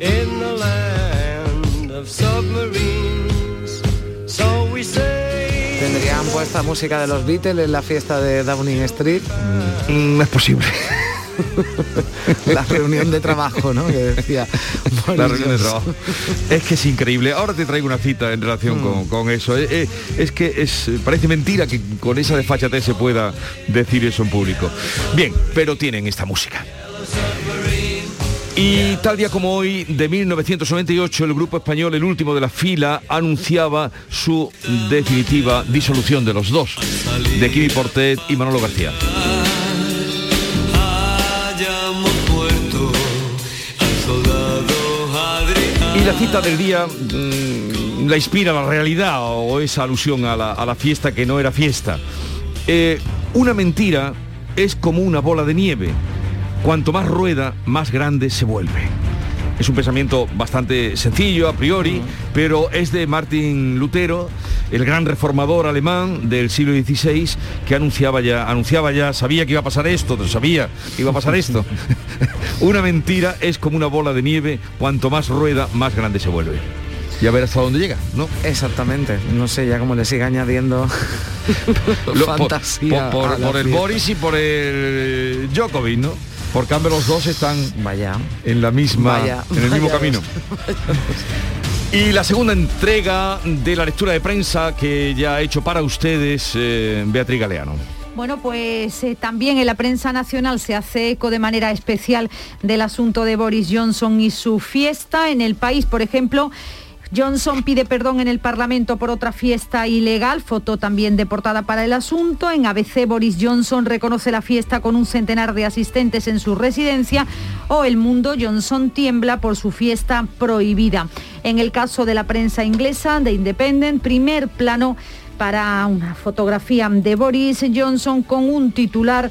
in the land of submarines. So we say Tendrían esta música de los Beatles en la fiesta de Downing Street? No es posible. la reunión de trabajo, ¿no? Que decía. La reunión de trabajo. Es que es increíble. Ahora te traigo una cita en relación con, con eso. Eh, eh, es que es, parece mentira que con esa desfachatez se pueda decir eso en público. Bien, pero tienen esta música. Y tal día como hoy, de 1998, el grupo español, el último de la fila, anunciaba su definitiva disolución de los dos, de Kimi Portet y Manolo García. Y la cita del día mm, la inspira la realidad o esa alusión a la, a la fiesta que no era fiesta. Eh, una mentira es como una bola de nieve. Cuanto más rueda, más grande se vuelve. Es un pensamiento bastante sencillo a priori, pero es de Martin Lutero, el gran reformador alemán del siglo XVI, que anunciaba ya, anunciaba ya, sabía que iba a pasar esto, sabía que iba a pasar esto. una mentira es como una bola de nieve, cuanto más rueda, más grande se vuelve. Y a ver hasta dónde llega, ¿no? Exactamente. No sé ya cómo le sigue añadiendo por- fantasía. por, el. Boris y por el Djokovic, ¿no? Por cambio los dos están Vaya. en la misma Vaya, en el mismo vaya camino. Y la segunda entrega de la lectura de prensa que ya ha hecho para ustedes eh, Beatriz Galeano. Bueno, pues eh, también en la prensa nacional se hace eco de manera especial del asunto de Boris Johnson y su fiesta. En el país, por ejemplo, Johnson pide perdón en el Parlamento por otra fiesta ilegal, foto también de portada para el asunto. En ABC, Boris Johnson reconoce la fiesta con un centenar de asistentes en su residencia. O El Mundo, Johnson tiembla por su fiesta prohibida. En el caso de la prensa inglesa, de Independent, primer plano para una fotografía de Boris Johnson con un titular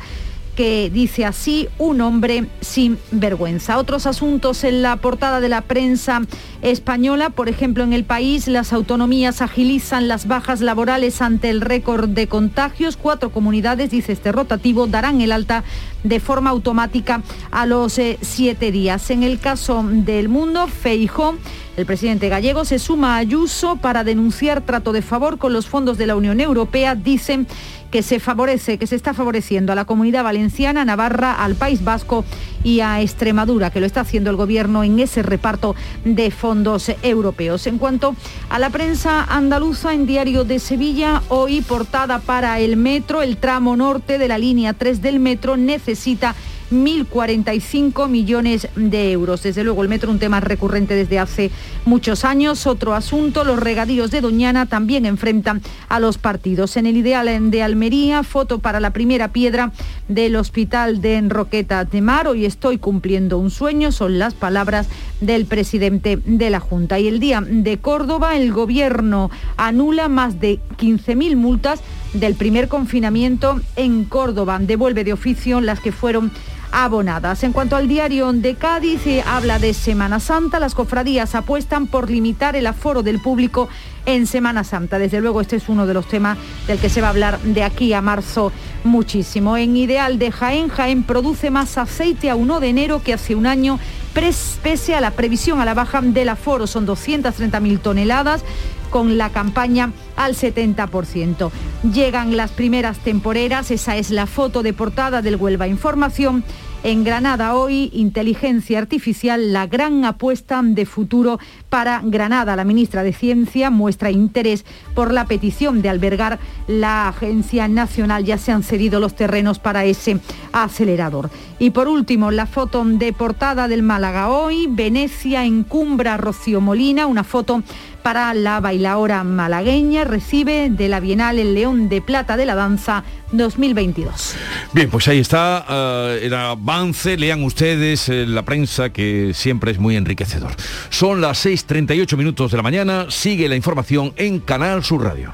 que dice así, un hombre sin vergüenza. Otros asuntos en la portada de la prensa española, por ejemplo, en el país las autonomías agilizan las bajas laborales ante el récord de contagios. Cuatro comunidades, dice este rotativo, darán el alta de forma automática a los eh, siete días. En el caso del mundo, Feijó, el presidente gallego, se suma a Ayuso para denunciar trato de favor con los fondos de la Unión Europea. Dicen que se favorece, que se está favoreciendo a la comunidad valenciana, Navarra, al País Vasco y a Extremadura, que lo está haciendo el gobierno en ese reparto de fondos europeos. En cuanto a la prensa andaluza, en Diario de Sevilla, hoy portada para el metro, el tramo norte de la línea 3 del metro necesita 1.045 millones de euros. Desde luego el metro un tema recurrente desde hace muchos años. Otro asunto, los regadíos de Doñana también enfrentan a los partidos. En el ideal de Almería, foto para la primera piedra del hospital de Enroqueta de Mar. Hoy estoy cumpliendo un sueño, son las palabras del presidente de la Junta. Y el día de Córdoba, el gobierno anula más de 15.000 multas del primer confinamiento en Córdoba. Devuelve de oficio las que fueron abonadas. En cuanto al diario de Cádiz, eh, habla de Semana Santa. Las cofradías apuestan por limitar el aforo del público en Semana Santa. Desde luego este es uno de los temas del que se va a hablar de aquí a marzo muchísimo. En Ideal de Jaén, Jaén produce más aceite a 1 de enero que hace un año, pese a la previsión a la baja del aforo. Son 230.000 toneladas con la campaña al 70%. Llegan las primeras temporeras, esa es la foto de portada del Huelva Información. En Granada hoy, inteligencia artificial, la gran apuesta de futuro para Granada. La ministra de Ciencia muestra interés por la petición de albergar la Agencia Nacional. Ya se han cedido los terrenos para ese acelerador. Y por último, la foto de portada del Málaga hoy. Venecia encumbra Rocío Molina, una foto para la bailaora malagueña. Recibe de la Bienal el León de Plata de la Danza 2022. Bien, pues ahí está eh, el avance, lean ustedes eh, la prensa que siempre es muy enriquecedor. Son las 6.38 minutos de la mañana, sigue la información en Canal Sur Radio.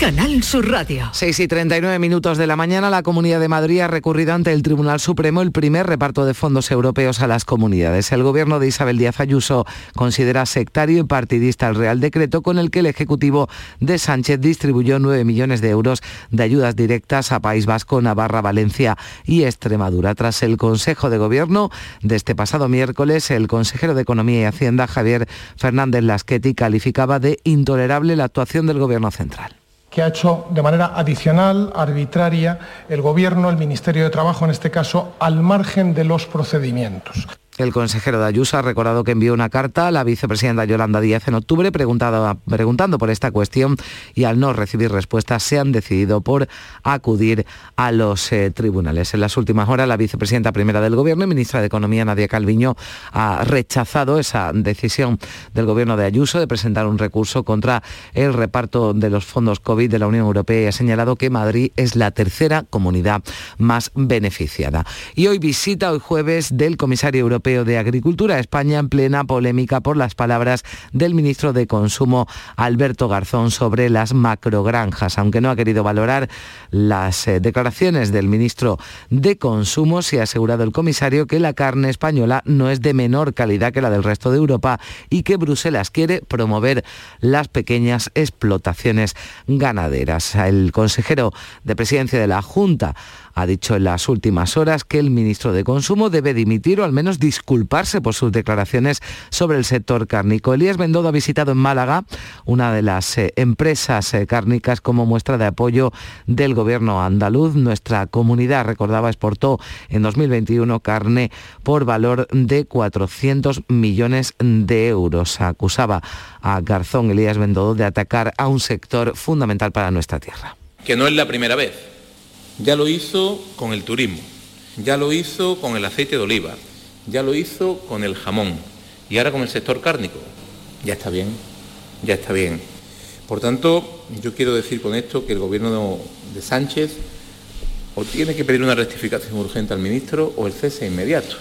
Canal Sur Radio. 6 y 39 minutos de la mañana, la Comunidad de Madrid ha recurrido ante el Tribunal Supremo el primer reparto de fondos europeos a las comunidades. El gobierno de Isabel Díaz Ayuso considera sectario y partidista el Real Decreto con el que el Ejecutivo de Sánchez distribuyó 9 millones de euros de ayudas directas a País Vasco, Navarra, Valencia y Extremadura. Tras el Consejo de Gobierno de este pasado miércoles, el consejero de Economía y Hacienda, Javier Fernández Lasqueti, calificaba de intolerable la actuación del Gobierno central que ha hecho de manera adicional, arbitraria, el Gobierno, el Ministerio de Trabajo en este caso, al margen de los procedimientos. El consejero de Ayuso ha recordado que envió una carta a la vicepresidenta Yolanda Díaz en octubre preguntando por esta cuestión y al no recibir respuesta se han decidido por acudir a los eh, tribunales. En las últimas horas la vicepresidenta primera del Gobierno y ministra de Economía Nadia Calviño ha rechazado esa decisión del Gobierno de Ayuso de presentar un recurso contra el reparto de los fondos COVID de la Unión Europea y ha señalado que Madrid es la tercera comunidad más beneficiada. Y hoy visita, hoy jueves, del comisario europeo de Agricultura. España en plena polémica por las palabras del ministro de Consumo, Alberto Garzón, sobre las macrogranjas. Aunque no ha querido valorar las eh, declaraciones del ministro de Consumo, se ha asegurado el comisario que la carne española no es de menor calidad que la del resto de Europa y que Bruselas quiere promover las pequeñas explotaciones ganaderas. El consejero de presidencia de la Junta ha dicho en las últimas horas que el ministro de Consumo debe dimitir o al menos disculparse por sus declaraciones sobre el sector cárnico. Elías Bendodo ha visitado en Málaga una de las eh, empresas eh, cárnicas como muestra de apoyo del gobierno andaluz. Nuestra comunidad, recordaba, exportó en 2021 carne por valor de 400 millones de euros. Acusaba a Garzón Elías Bendodo de atacar a un sector fundamental para nuestra tierra. Que no es la primera vez ya lo hizo con el turismo, ya lo hizo con el aceite de oliva, ya lo hizo con el jamón y ahora con el sector cárnico. Ya está bien, ya está bien. Por tanto, yo quiero decir con esto que el gobierno de Sánchez o tiene que pedir una rectificación urgente al ministro o el cese inmediato.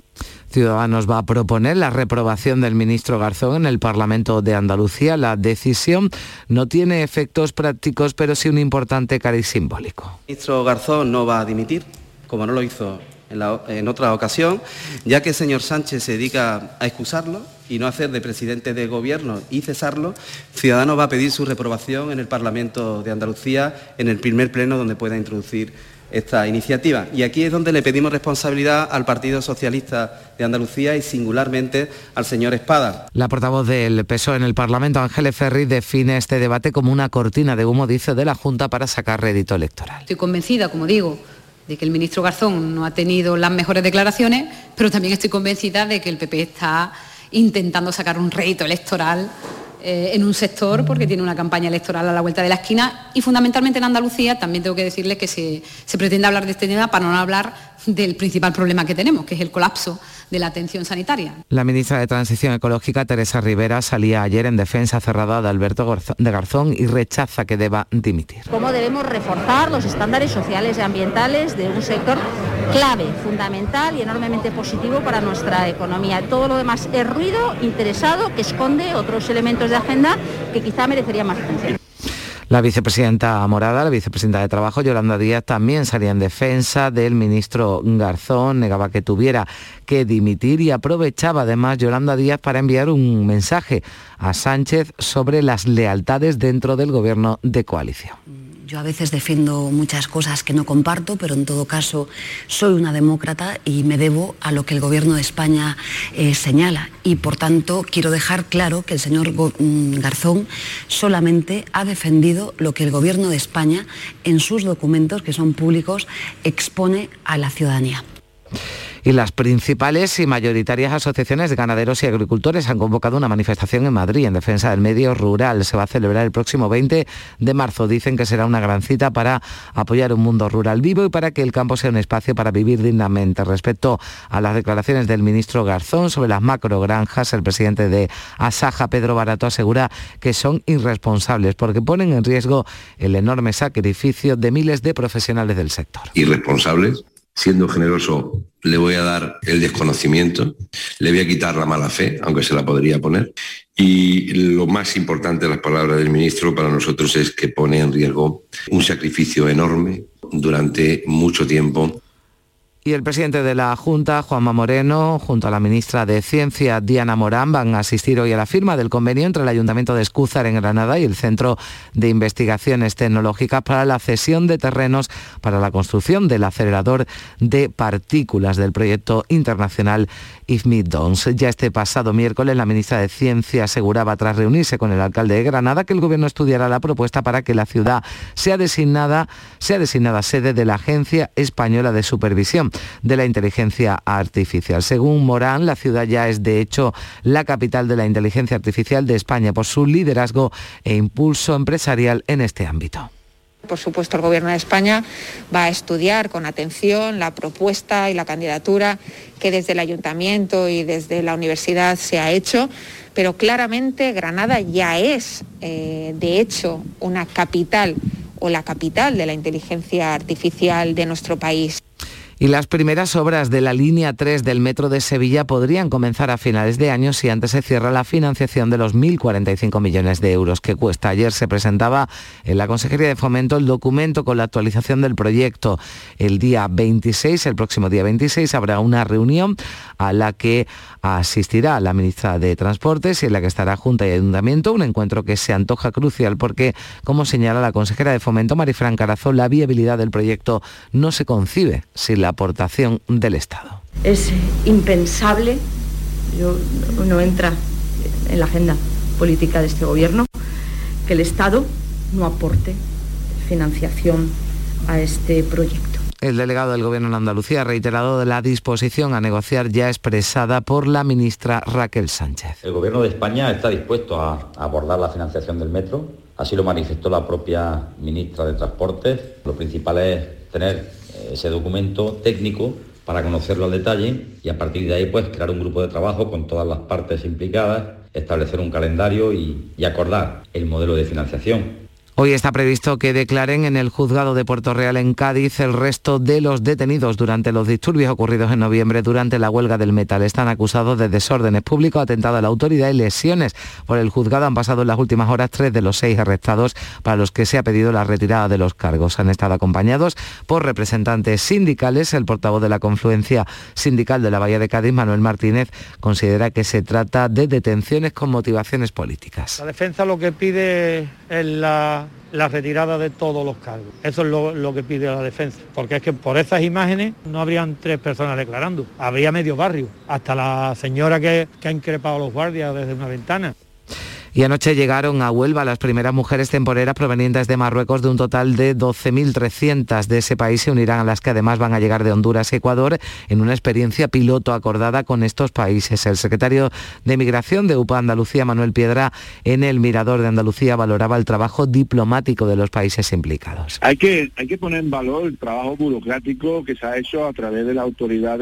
Ciudadanos va a proponer la reprobación del ministro Garzón en el Parlamento de Andalucía. La decisión no tiene efectos prácticos, pero sí un importante cariz simbólico. El ministro Garzón no va a dimitir, como no lo hizo en, otra ocasión, ya que el señor Sánchez se dedica a excusarlo y no hacer de presidente de gobierno y cesarlo, Ciudadanos va a pedir su reprobación en el Parlamento de Andalucía en el primer pleno donde pueda introducir esta iniciativa. Y aquí es donde le pedimos responsabilidad al Partido Socialista de Andalucía y singularmente al señor Espada. La portavoz del PSOE en el Parlamento, Ángeles Ferri, define este debate como una cortina de humo, dice, de la Junta para sacar rédito electoral. Estoy convencida, como digo, de que el ministro Garzón no ha tenido las mejores declaraciones, pero también estoy convencida de que el PP está intentando sacar un rédito electoral eh, en un sector porque tiene una campaña electoral a la vuelta de la esquina y fundamentalmente en Andalucía también tengo que decirle que se, se pretende hablar de este tema para no hablar del principal problema que tenemos, que es el colapso de la atención sanitaria. La ministra de Transición Ecológica, Teresa Rivera, salía ayer en defensa cerrada de Alberto de Garzón y rechaza que deba dimitir. ¿Cómo debemos reforzar los estándares sociales y ambientales de un sector clave, fundamental y enormemente positivo para nuestra economía? Todo lo demás es ruido interesado que esconde otros elementos de agenda que quizá merecerían más atención. La vicepresidenta Morada, la vicepresidenta de Trabajo, Yolanda Díaz, también salía en defensa del ministro Garzón, negaba que tuviera que dimitir y aprovechaba además Yolanda Díaz para enviar un mensaje a Sánchez sobre las lealtades dentro del gobierno de coalición Yo a veces defiendo muchas cosas que no comparto, pero en todo caso soy una demócrata y me debo a lo que el Gobierno de España eh, señala. Y por tanto quiero dejar claro que el señor mm, Garzón solamente ha defendido lo que el Gobierno de España en sus documentos, que son públicos, expone a la ciudadanía y las principales y mayoritarias asociaciones de ganaderos y agricultores han convocado una manifestación en Madrid en defensa del medio rural. Se va a celebrar el próximo 20 de marzo. Dicen que será una gran cita para apoyar un mundo rural vivo y para que el campo sea un espacio para vivir dignamente. Respecto a las declaraciones del ministro Garzón sobre las macrogranjas, el presidente de Asaja, Pedro Barato, asegura que son irresponsables porque ponen en riesgo el enorme sacrificio de miles de profesionales del sector. Irresponsables siendo generoso, le voy a dar el desconocimiento, le voy a quitar la mala fe, aunque se la podría poner. Y lo más importante de las palabras del ministro para nosotros es que pone en riesgo un sacrificio enorme durante mucho tiempo y el presidente de la Junta, Juanma Moreno, junto a la ministra de Ciencia, Diana Morán, van a asistir hoy a la firma del convenio entre el Ayuntamiento de Escúzar en Granada y el Centro de Investigaciones Tecnológicas para la cesión de terrenos para la construcción del acelerador de partículas del proyecto internacional IFMID-DONS. Ya este pasado miércoles, la ministra de Ciencia aseguraba, tras reunirse con el alcalde de Granada, que el gobierno estudiará la propuesta para que la ciudad sea designada, sea designada sede de la Agencia Española de Supervisión de la inteligencia artificial. Según Morán, la ciudad ya es de hecho la capital de la inteligencia artificial de España por su liderazgo e impulso empresarial en este ámbito. Por supuesto, el Gobierno de España va a estudiar con atención la propuesta y la candidatura que desde el Ayuntamiento y desde la Universidad se ha hecho, pero claramente Granada ya es, eh, de hecho, una capital o la capital de la inteligencia artificial de nuestro país y las primeras obras de la línea 3 del metro de Sevilla podrían comenzar a finales de año si antes se cierra la financiación de los 1.045 millones de euros que cuesta. Ayer se presentaba en la Consejería de Fomento el documento con la actualización del proyecto. El día 26, el próximo día 26, habrá una reunión a la que asistirá la ministra de Transportes y en la que estará Junta y Ayuntamiento, un encuentro que se antoja crucial porque, como señala la consejera de Fomento, Marifran Carazón, la viabilidad del proyecto no se concibe sin la aportación del Estado. Es impensable, no entra en la agenda política de este Gobierno, que el Estado no aporte financiación a este proyecto. El delegado del Gobierno en Andalucía ha reiterado la disposición a negociar ya expresada por la ministra Raquel Sánchez. El Gobierno de España está dispuesto a abordar la financiación del metro, así lo manifestó la propia ministra de Transportes. Lo principal es tener ese documento técnico para conocerlo al detalle y a partir de ahí pues crear un grupo de trabajo con todas las partes implicadas, establecer un calendario y, y acordar el modelo de financiación. Hoy está previsto que declaren en el juzgado de Puerto Real en Cádiz el resto de los detenidos durante los disturbios ocurridos en noviembre durante la huelga del metal. Están acusados de desórdenes públicos, atentado a la autoridad y lesiones. Por el juzgado han pasado en las últimas horas tres de los seis arrestados para los que se ha pedido la retirada de los cargos. Han estado acompañados por representantes sindicales. El portavoz de la confluencia sindical de la Bahía de Cádiz, Manuel Martínez, considera que se trata de detenciones con motivaciones políticas. La defensa lo que pide es la la retirada de todos los cargos. Eso es lo, que pide la defensa, porque es que por esas imágenes no habrían tres personas declarando, habría medio barrio, hasta la señora que, que ha increpado a los guardias desde una ventana. Y anoche llegaron a Huelva las primeras mujeres temporeras provenientes de Marruecos de un total de 12.300 de ese país se unirán a las que además van a llegar de Honduras y Ecuador en una experiencia piloto acordada con estos países. El secretario de Migración de UPA Andalucía, Manuel Piedra, en el Mirador de Andalucía valoraba el trabajo diplomático de los países implicados. Hay que, hay que poner en valor el trabajo burocrático que se ha hecho a través de la autoridad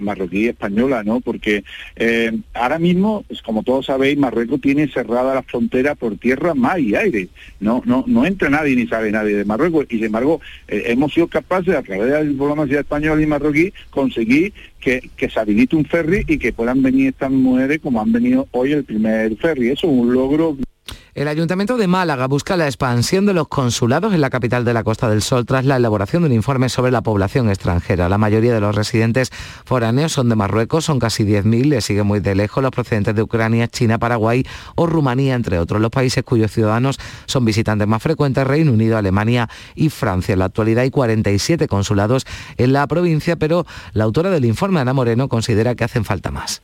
marroquí y española, ¿no? Porque eh, ahora mismo, pues, como todos sabéis, Marruecos tiene cerrado la frontera por tierra, mar y aire. No, no, no entra nadie ni sabe nadie de Marruecos. Y sin embargo, eh, hemos sido capaces, a través de la diplomacia española y marroquí, conseguir que, que, se habilite un ferry y que puedan venir estas mujeres como han venido hoy el primer ferry. Eso es un logro El Ayuntamiento de Málaga busca la expansión de los consulados en la capital de la Costa del Sol tras la elaboración de un informe sobre la población extranjera. La mayoría de los residentes foráneos son de Marruecos, son casi 10.000, le siguen muy de lejos los procedentes de Ucrania, China, Paraguay o Rumanía, entre otros. Los países cuyos ciudadanos son visitantes más frecuentes, Reino Unido, Alemania y Francia. En la actualidad hay 47 consulados en la provincia, pero la autora del informe, Ana Moreno, considera que hacen falta más.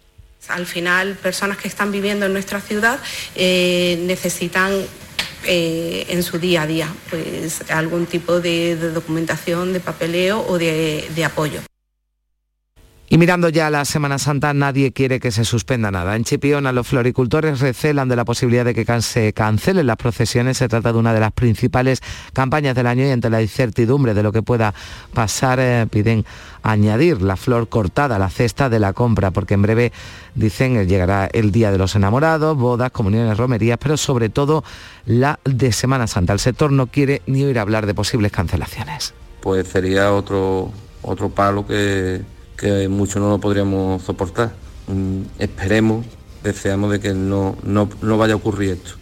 Al final, personas que están viviendo en nuestra ciudad eh, necesitan eh, en su día a día pues, algún tipo de, documentación, de papeleo o de apoyo. Y mirando ya la Semana Santa, nadie quiere que se suspenda nada. En Chipiona los floricultores recelan de la posibilidad de que se cancelen las procesiones. Se trata de una de las principales campañas del año y ante la incertidumbre de lo que pueda pasar, eh, piden añadir la flor cortada a la cesta de la compra, porque en breve, dicen, llegará el Día de los Enamorados, bodas, comuniones, romerías, pero sobre todo la de Semana Santa. El sector no quiere ni oír hablar de posibles cancelaciones. Pues sería otro, otro palo que que mucho no lo podríamos soportar. Mm, esperemos, deseamos de que no, no, vaya a ocurrir esto.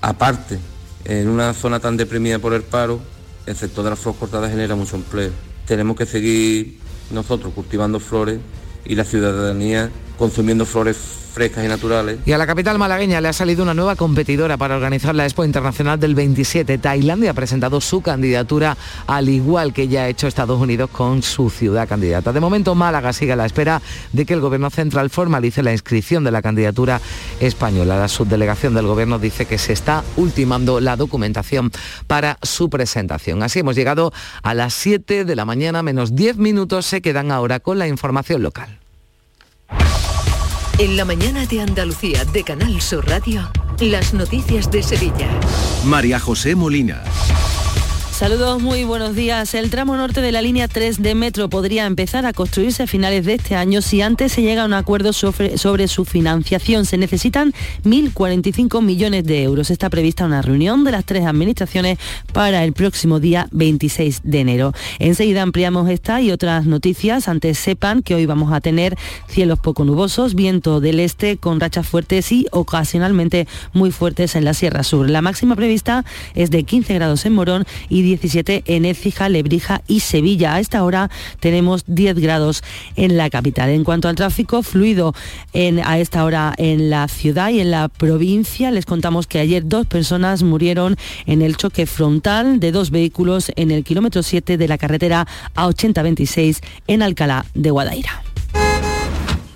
Aparte, en una zona tan deprimida por el paro, el sector de las flores cortadas genera mucho empleo. Tenemos que seguir nosotros cultivando flores y la ciudadanía consumiendo flores frescas y naturales. Y a la capital malagueña le ha salido una nueva competidora para organizar la Expo Internacional del 27. Tailandia ha presentado su candidatura al igual que ya ha hecho Estados Unidos con su ciudad candidata. De momento Málaga sigue a la espera de que el Gobierno Central formalice la inscripción de la candidatura española. La subdelegación del Gobierno dice que se está ultimando la documentación para su presentación. Así hemos llegado a las 7 de la mañana menos 10 minutos. Se quedan ahora con la información local. En la mañana de Andalucía de Canal Sur Radio, las noticias de Sevilla. María José Molina. Saludos, muy buenos días. El tramo norte de la línea 3 de Metro podría empezar a construirse a finales de este año si antes se llega a un acuerdo sobre, sobre, su financiación. Se necesitan 1.045 millones de euros. Está prevista una reunión de las tres administraciones para el próximo día 26 de enero. Enseguida ampliamos esta y otras noticias. Antes sepan que hoy vamos a tener cielos poco nubosos, viento del este con rachas fuertes y ocasionalmente muy fuertes en la Sierra Sur. La máxima prevista es de 15 grados en Morón y 17 en Écija, Lebrija y Sevilla. A esta hora tenemos 10 grados en la capital. En cuanto al tráfico fluido en, a esta hora en la ciudad y en la provincia, les contamos que ayer dos personas murieron en el choque frontal de dos vehículos en el kilómetro 7 de la carretera A8026 en Alcalá de Guadaira.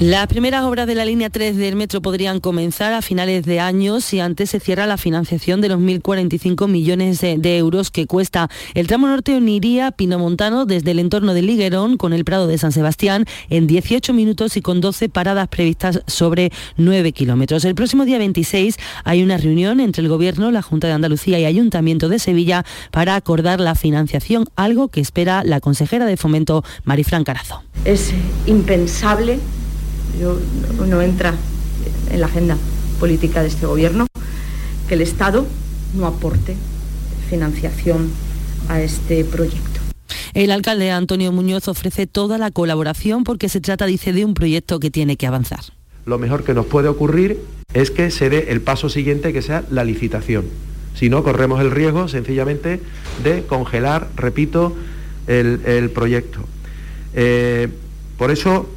Las primeras obras de la línea 3 del metro podrían comenzar a finales de año si antes se cierra la financiación de los 1.045 millones de, euros que cuesta. El tramo norte uniría Pinomontano desde el entorno de Liguerón con el Prado de San Sebastián en 18 minutos y con 12 paradas previstas sobre 9 kilómetros. El próximo día 26 hay una reunión entre el Gobierno, la Junta de Andalucía y Ayuntamiento de Sevilla para acordar la financiación, algo que espera la consejera de Fomento, Marifran Carazo. Es impensable no entra en la agenda política de este gobierno que el Estado no aporte financiación a este proyecto. El alcalde Antonio Muñoz ofrece toda la colaboración porque se trata, dice, de un proyecto que tiene que avanzar. Lo mejor que nos puede ocurrir es que se dé el paso siguiente, que sea la licitación. Si no, corremos el riesgo sencillamente de congelar, repito, el, proyecto. Eh, por eso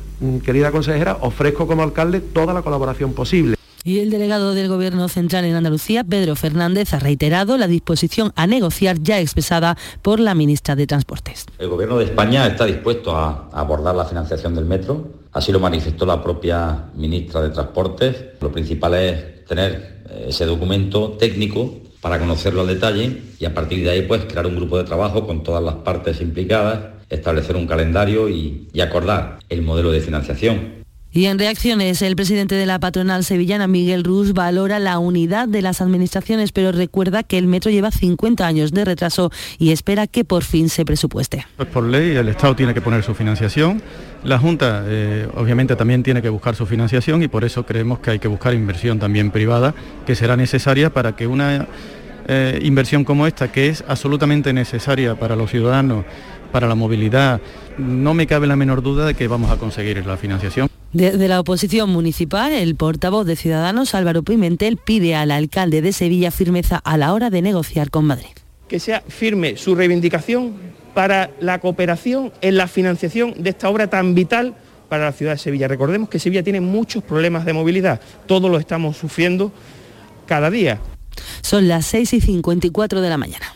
querida consejera, ofrezco como alcalde toda la colaboración posible. Y el delegado del Gobierno Central en Andalucía, Pedro Fernández, ha reiterado la disposición a negociar ya expresada por la ministra de Transportes. El Gobierno de España está dispuesto a abordar la financiación del metro, así lo manifestó la propia ministra de Transportes. Lo principal es tener eh, ese documento técnico para conocerlo al detalle y a partir de ahí pues crear un grupo de trabajo con todas las partes implicadas establecer un calendario y, acordar el modelo de financiación. Y en reacciones, el presidente de la patronal sevillana, Miguel Ruz, valora la unidad de las administraciones, pero recuerda que el metro lleva 50 años de retraso y espera que por fin se presupueste. Pues por ley el Estado tiene que poner su financiación, la Junta eh, obviamente también tiene que buscar su financiación y por eso creemos que hay que buscar inversión también privada, que será necesaria para que una eh, inversión como esta, que es absolutamente necesaria para los ciudadanos, para la movilidad, no me cabe la menor duda de que vamos a conseguir la financiación. Desde la oposición municipal, el portavoz de Ciudadanos, Álvaro Pimentel, pide al alcalde de Sevilla firmeza a la hora de negociar con Madrid. Que sea firme su reivindicación para la cooperación en la financiación de esta obra tan vital para la ciudad de Sevilla. Recordemos que Sevilla tiene muchos problemas de movilidad, todos lo estamos sufriendo cada día. Son las 6 y 54 de la mañana.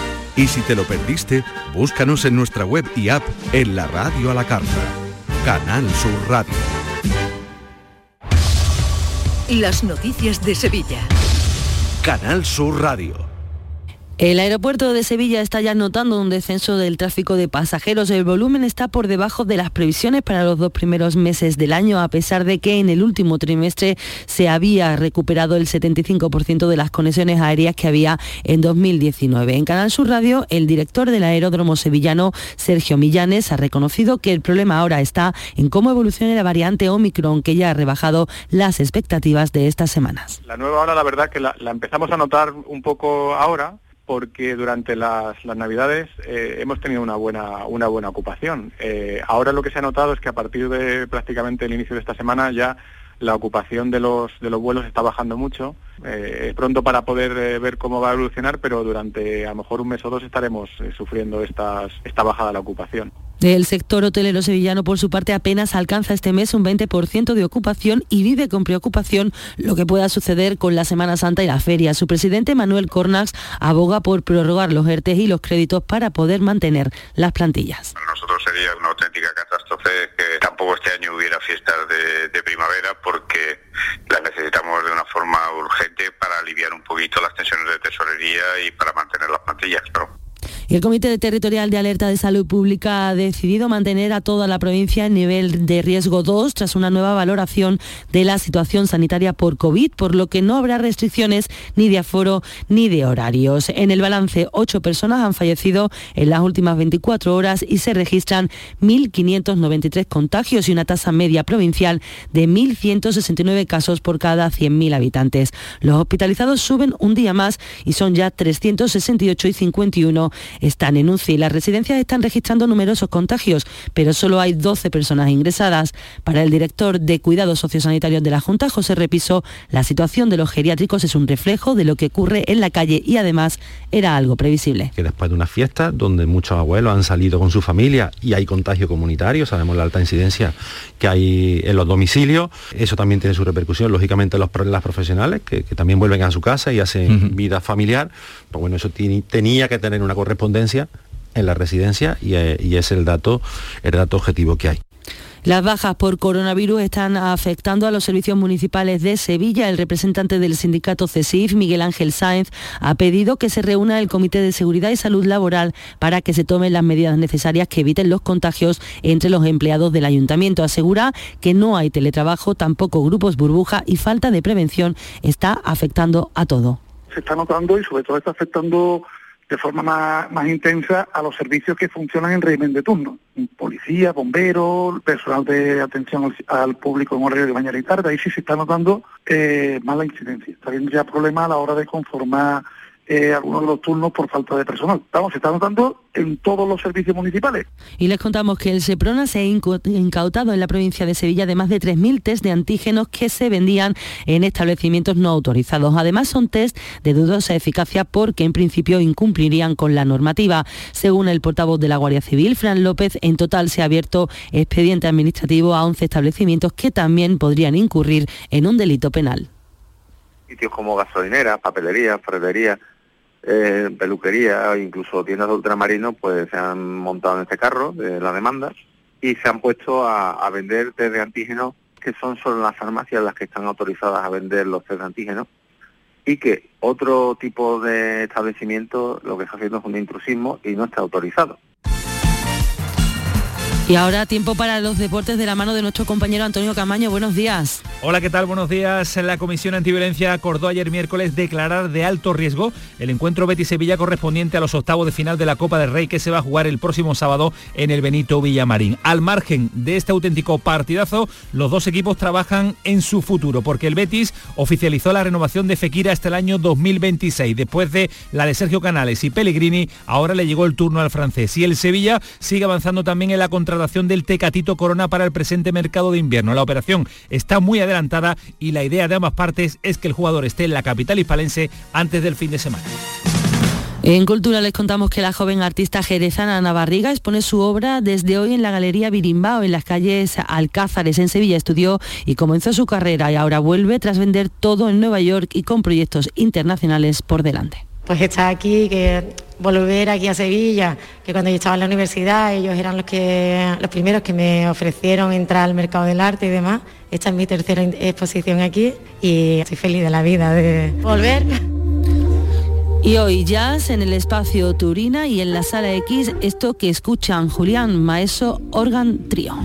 Y si te lo perdiste, búscanos en nuestra web y app en la radio a la carta. Canal Sur Radio. Las noticias de Sevilla. Canal Sur Radio. El aeropuerto de Sevilla está ya notando un descenso del tráfico de pasajeros. El volumen está por debajo de las previsiones para los dos primeros meses del año, a pesar de que en el último trimestre se había recuperado el 75% de las conexiones aéreas que había en 2019. En Canal Sur Radio, el director del aeródromo sevillano, Sergio Millanes, ha reconocido que el problema ahora está en cómo evoluciona la variante Omicron, que ya ha rebajado las expectativas de estas semanas. La nueva hora, la verdad, que la empezamos a notar un poco ahora porque durante las, las Navidades eh, hemos tenido una buena, una buena ocupación. Eh, ahora lo que se ha notado es que a partir de prácticamente el inicio de esta semana ya la ocupación de los, de los vuelos está bajando mucho. Eh, pronto para poder ver cómo va a evolucionar, pero durante a lo mejor un mes o dos estaremos sufriendo estas, esta bajada de la ocupación. El sector hotelero sevillano, por su parte, apenas alcanza este mes un 20% de ocupación y vive con preocupación lo que pueda suceder con la Semana Santa y la feria. Su presidente, Manuel Cornax, aboga por prorrogar los ERTES y los créditos para poder mantener las plantillas. Para nosotros sería una auténtica catástrofe que tampoco este año hubiera fiestas de, de primavera porque las necesitamos de una forma urgente para aliviar un poquito las tensiones de tesorería y para mantener las plantillas. Pero el Comité Territorial de Alerta de Salud Pública ha decidido mantener a toda la provincia en nivel de riesgo 2 tras una nueva valoración de la situación sanitaria por COVID, por lo que no habrá restricciones ni de aforo ni de horarios. En el balance, ocho personas han fallecido en las últimas 24 horas y se registran 1.593 contagios y una tasa media provincial de 1.169 casos por cada 100.000 habitantes. Los hospitalizados suben un día más y son ya 368 y 51 están en UCI. Las residencias están registrando numerosos contagios, pero solo hay 12 personas ingresadas. Para el director de Cuidados Sociosanitarios de la Junta, José Repiso, la situación de los geriátricos es un reflejo de lo que ocurre en la calle y además era algo previsible. Que después de una fiesta donde muchos abuelos han salido con su familia y hay contagio comunitario, sabemos la alta incidencia que hay en los domicilios, eso también tiene su repercusión, lógicamente, en los, las profesionales que, que, también vuelven a su casa y hacen uh -huh. vida familiar. Pues bueno, eso tenía que tener una correspondencia en la residencia y, eh, y es el dato, el dato objetivo que hay. Las bajas por coronavirus están afectando a los servicios municipales de Sevilla. El representante del sindicato CESIF, Miguel Ángel Sáenz, ha pedido que se reúna el Comité de Seguridad y Salud Laboral para que se tomen las medidas necesarias que eviten los contagios entre los empleados del ayuntamiento. Asegura que no hay teletrabajo, tampoco grupos burbuja y falta de prevención está afectando a todo. Se está notando y sobre todo está afectando de forma más, más, intensa a los servicios que funcionan en régimen de turno. Policía, bomberos, personal de atención al, al público en horario de mañana y tarde. Ahí sí se está notando eh, más la incidencia. Está habiendo ya problemas a la hora de conformar eh, algunos de los turnos por falta de personal. Vamos, se está notando en todos los servicios municipales. Y les contamos que el Seprona se ha incautado en la provincia de Sevilla de más de 3.000 test de antígenos que se vendían en establecimientos no autorizados. Además son test de dudosa eficacia porque en principio incumplirían con la normativa. Según el portavoz de la Guardia Civil, Fran López, en total se ha abierto expediente administrativo a 11 establecimientos que también podrían incurrir en un delito penal sitios como gasolineras, papelerías, ferreterías, eh, peluquería, incluso tiendas de ultramarinos, pues se han montado en este carro de la demanda y se han puesto a, vender test de antígenos que son solo las farmacias las que están autorizadas a vender los test de antígenos y que otro tipo de establecimiento lo que está haciendo es un intrusismo y no está autorizado. Y ahora tiempo para los deportes de la mano de nuestro compañero Antonio Camaño. Buenos días. Hola, ¿qué tal? Buenos días. La Comisión Antiviolencia acordó ayer miércoles declarar de alto riesgo el encuentro Betis-Sevilla correspondiente a los octavos de final de la Copa del Rey que se va a jugar el próximo sábado en el Benito Villamarín. Al margen de este auténtico partidazo, los dos equipos trabajan en su futuro porque el Betis oficializó la renovación de Fekira hasta el año 2026. Después de la de Sergio Canales y Pellegrini, ahora le llegó el turno al francés. Y el Sevilla sigue avanzando también en la contra del Tecatito Corona para el presente mercado de invierno. La operación está muy adelantada y la idea de ambas partes es que el jugador esté en la capital hispalense antes del fin de semana. En Cultura les contamos que la joven artista jerezana Ana Barriga expone su obra desde hoy en la Galería Birimbao, en las calles Alcázares, en Sevilla. Estudió y comenzó su carrera y ahora vuelve tras vender todo en Nueva York y con proyectos internacionales por delante. Pues está aquí, que volver aquí a Sevilla, que cuando yo estaba en la universidad ellos eran los, que, los primeros que me ofrecieron entrar al mercado del arte y demás. Esta es mi tercera exposición aquí y estoy feliz de la vida de volver. Y hoy jazz en el espacio Turina y en la sala X, esto que escuchan Julián Maeso Organ Trio.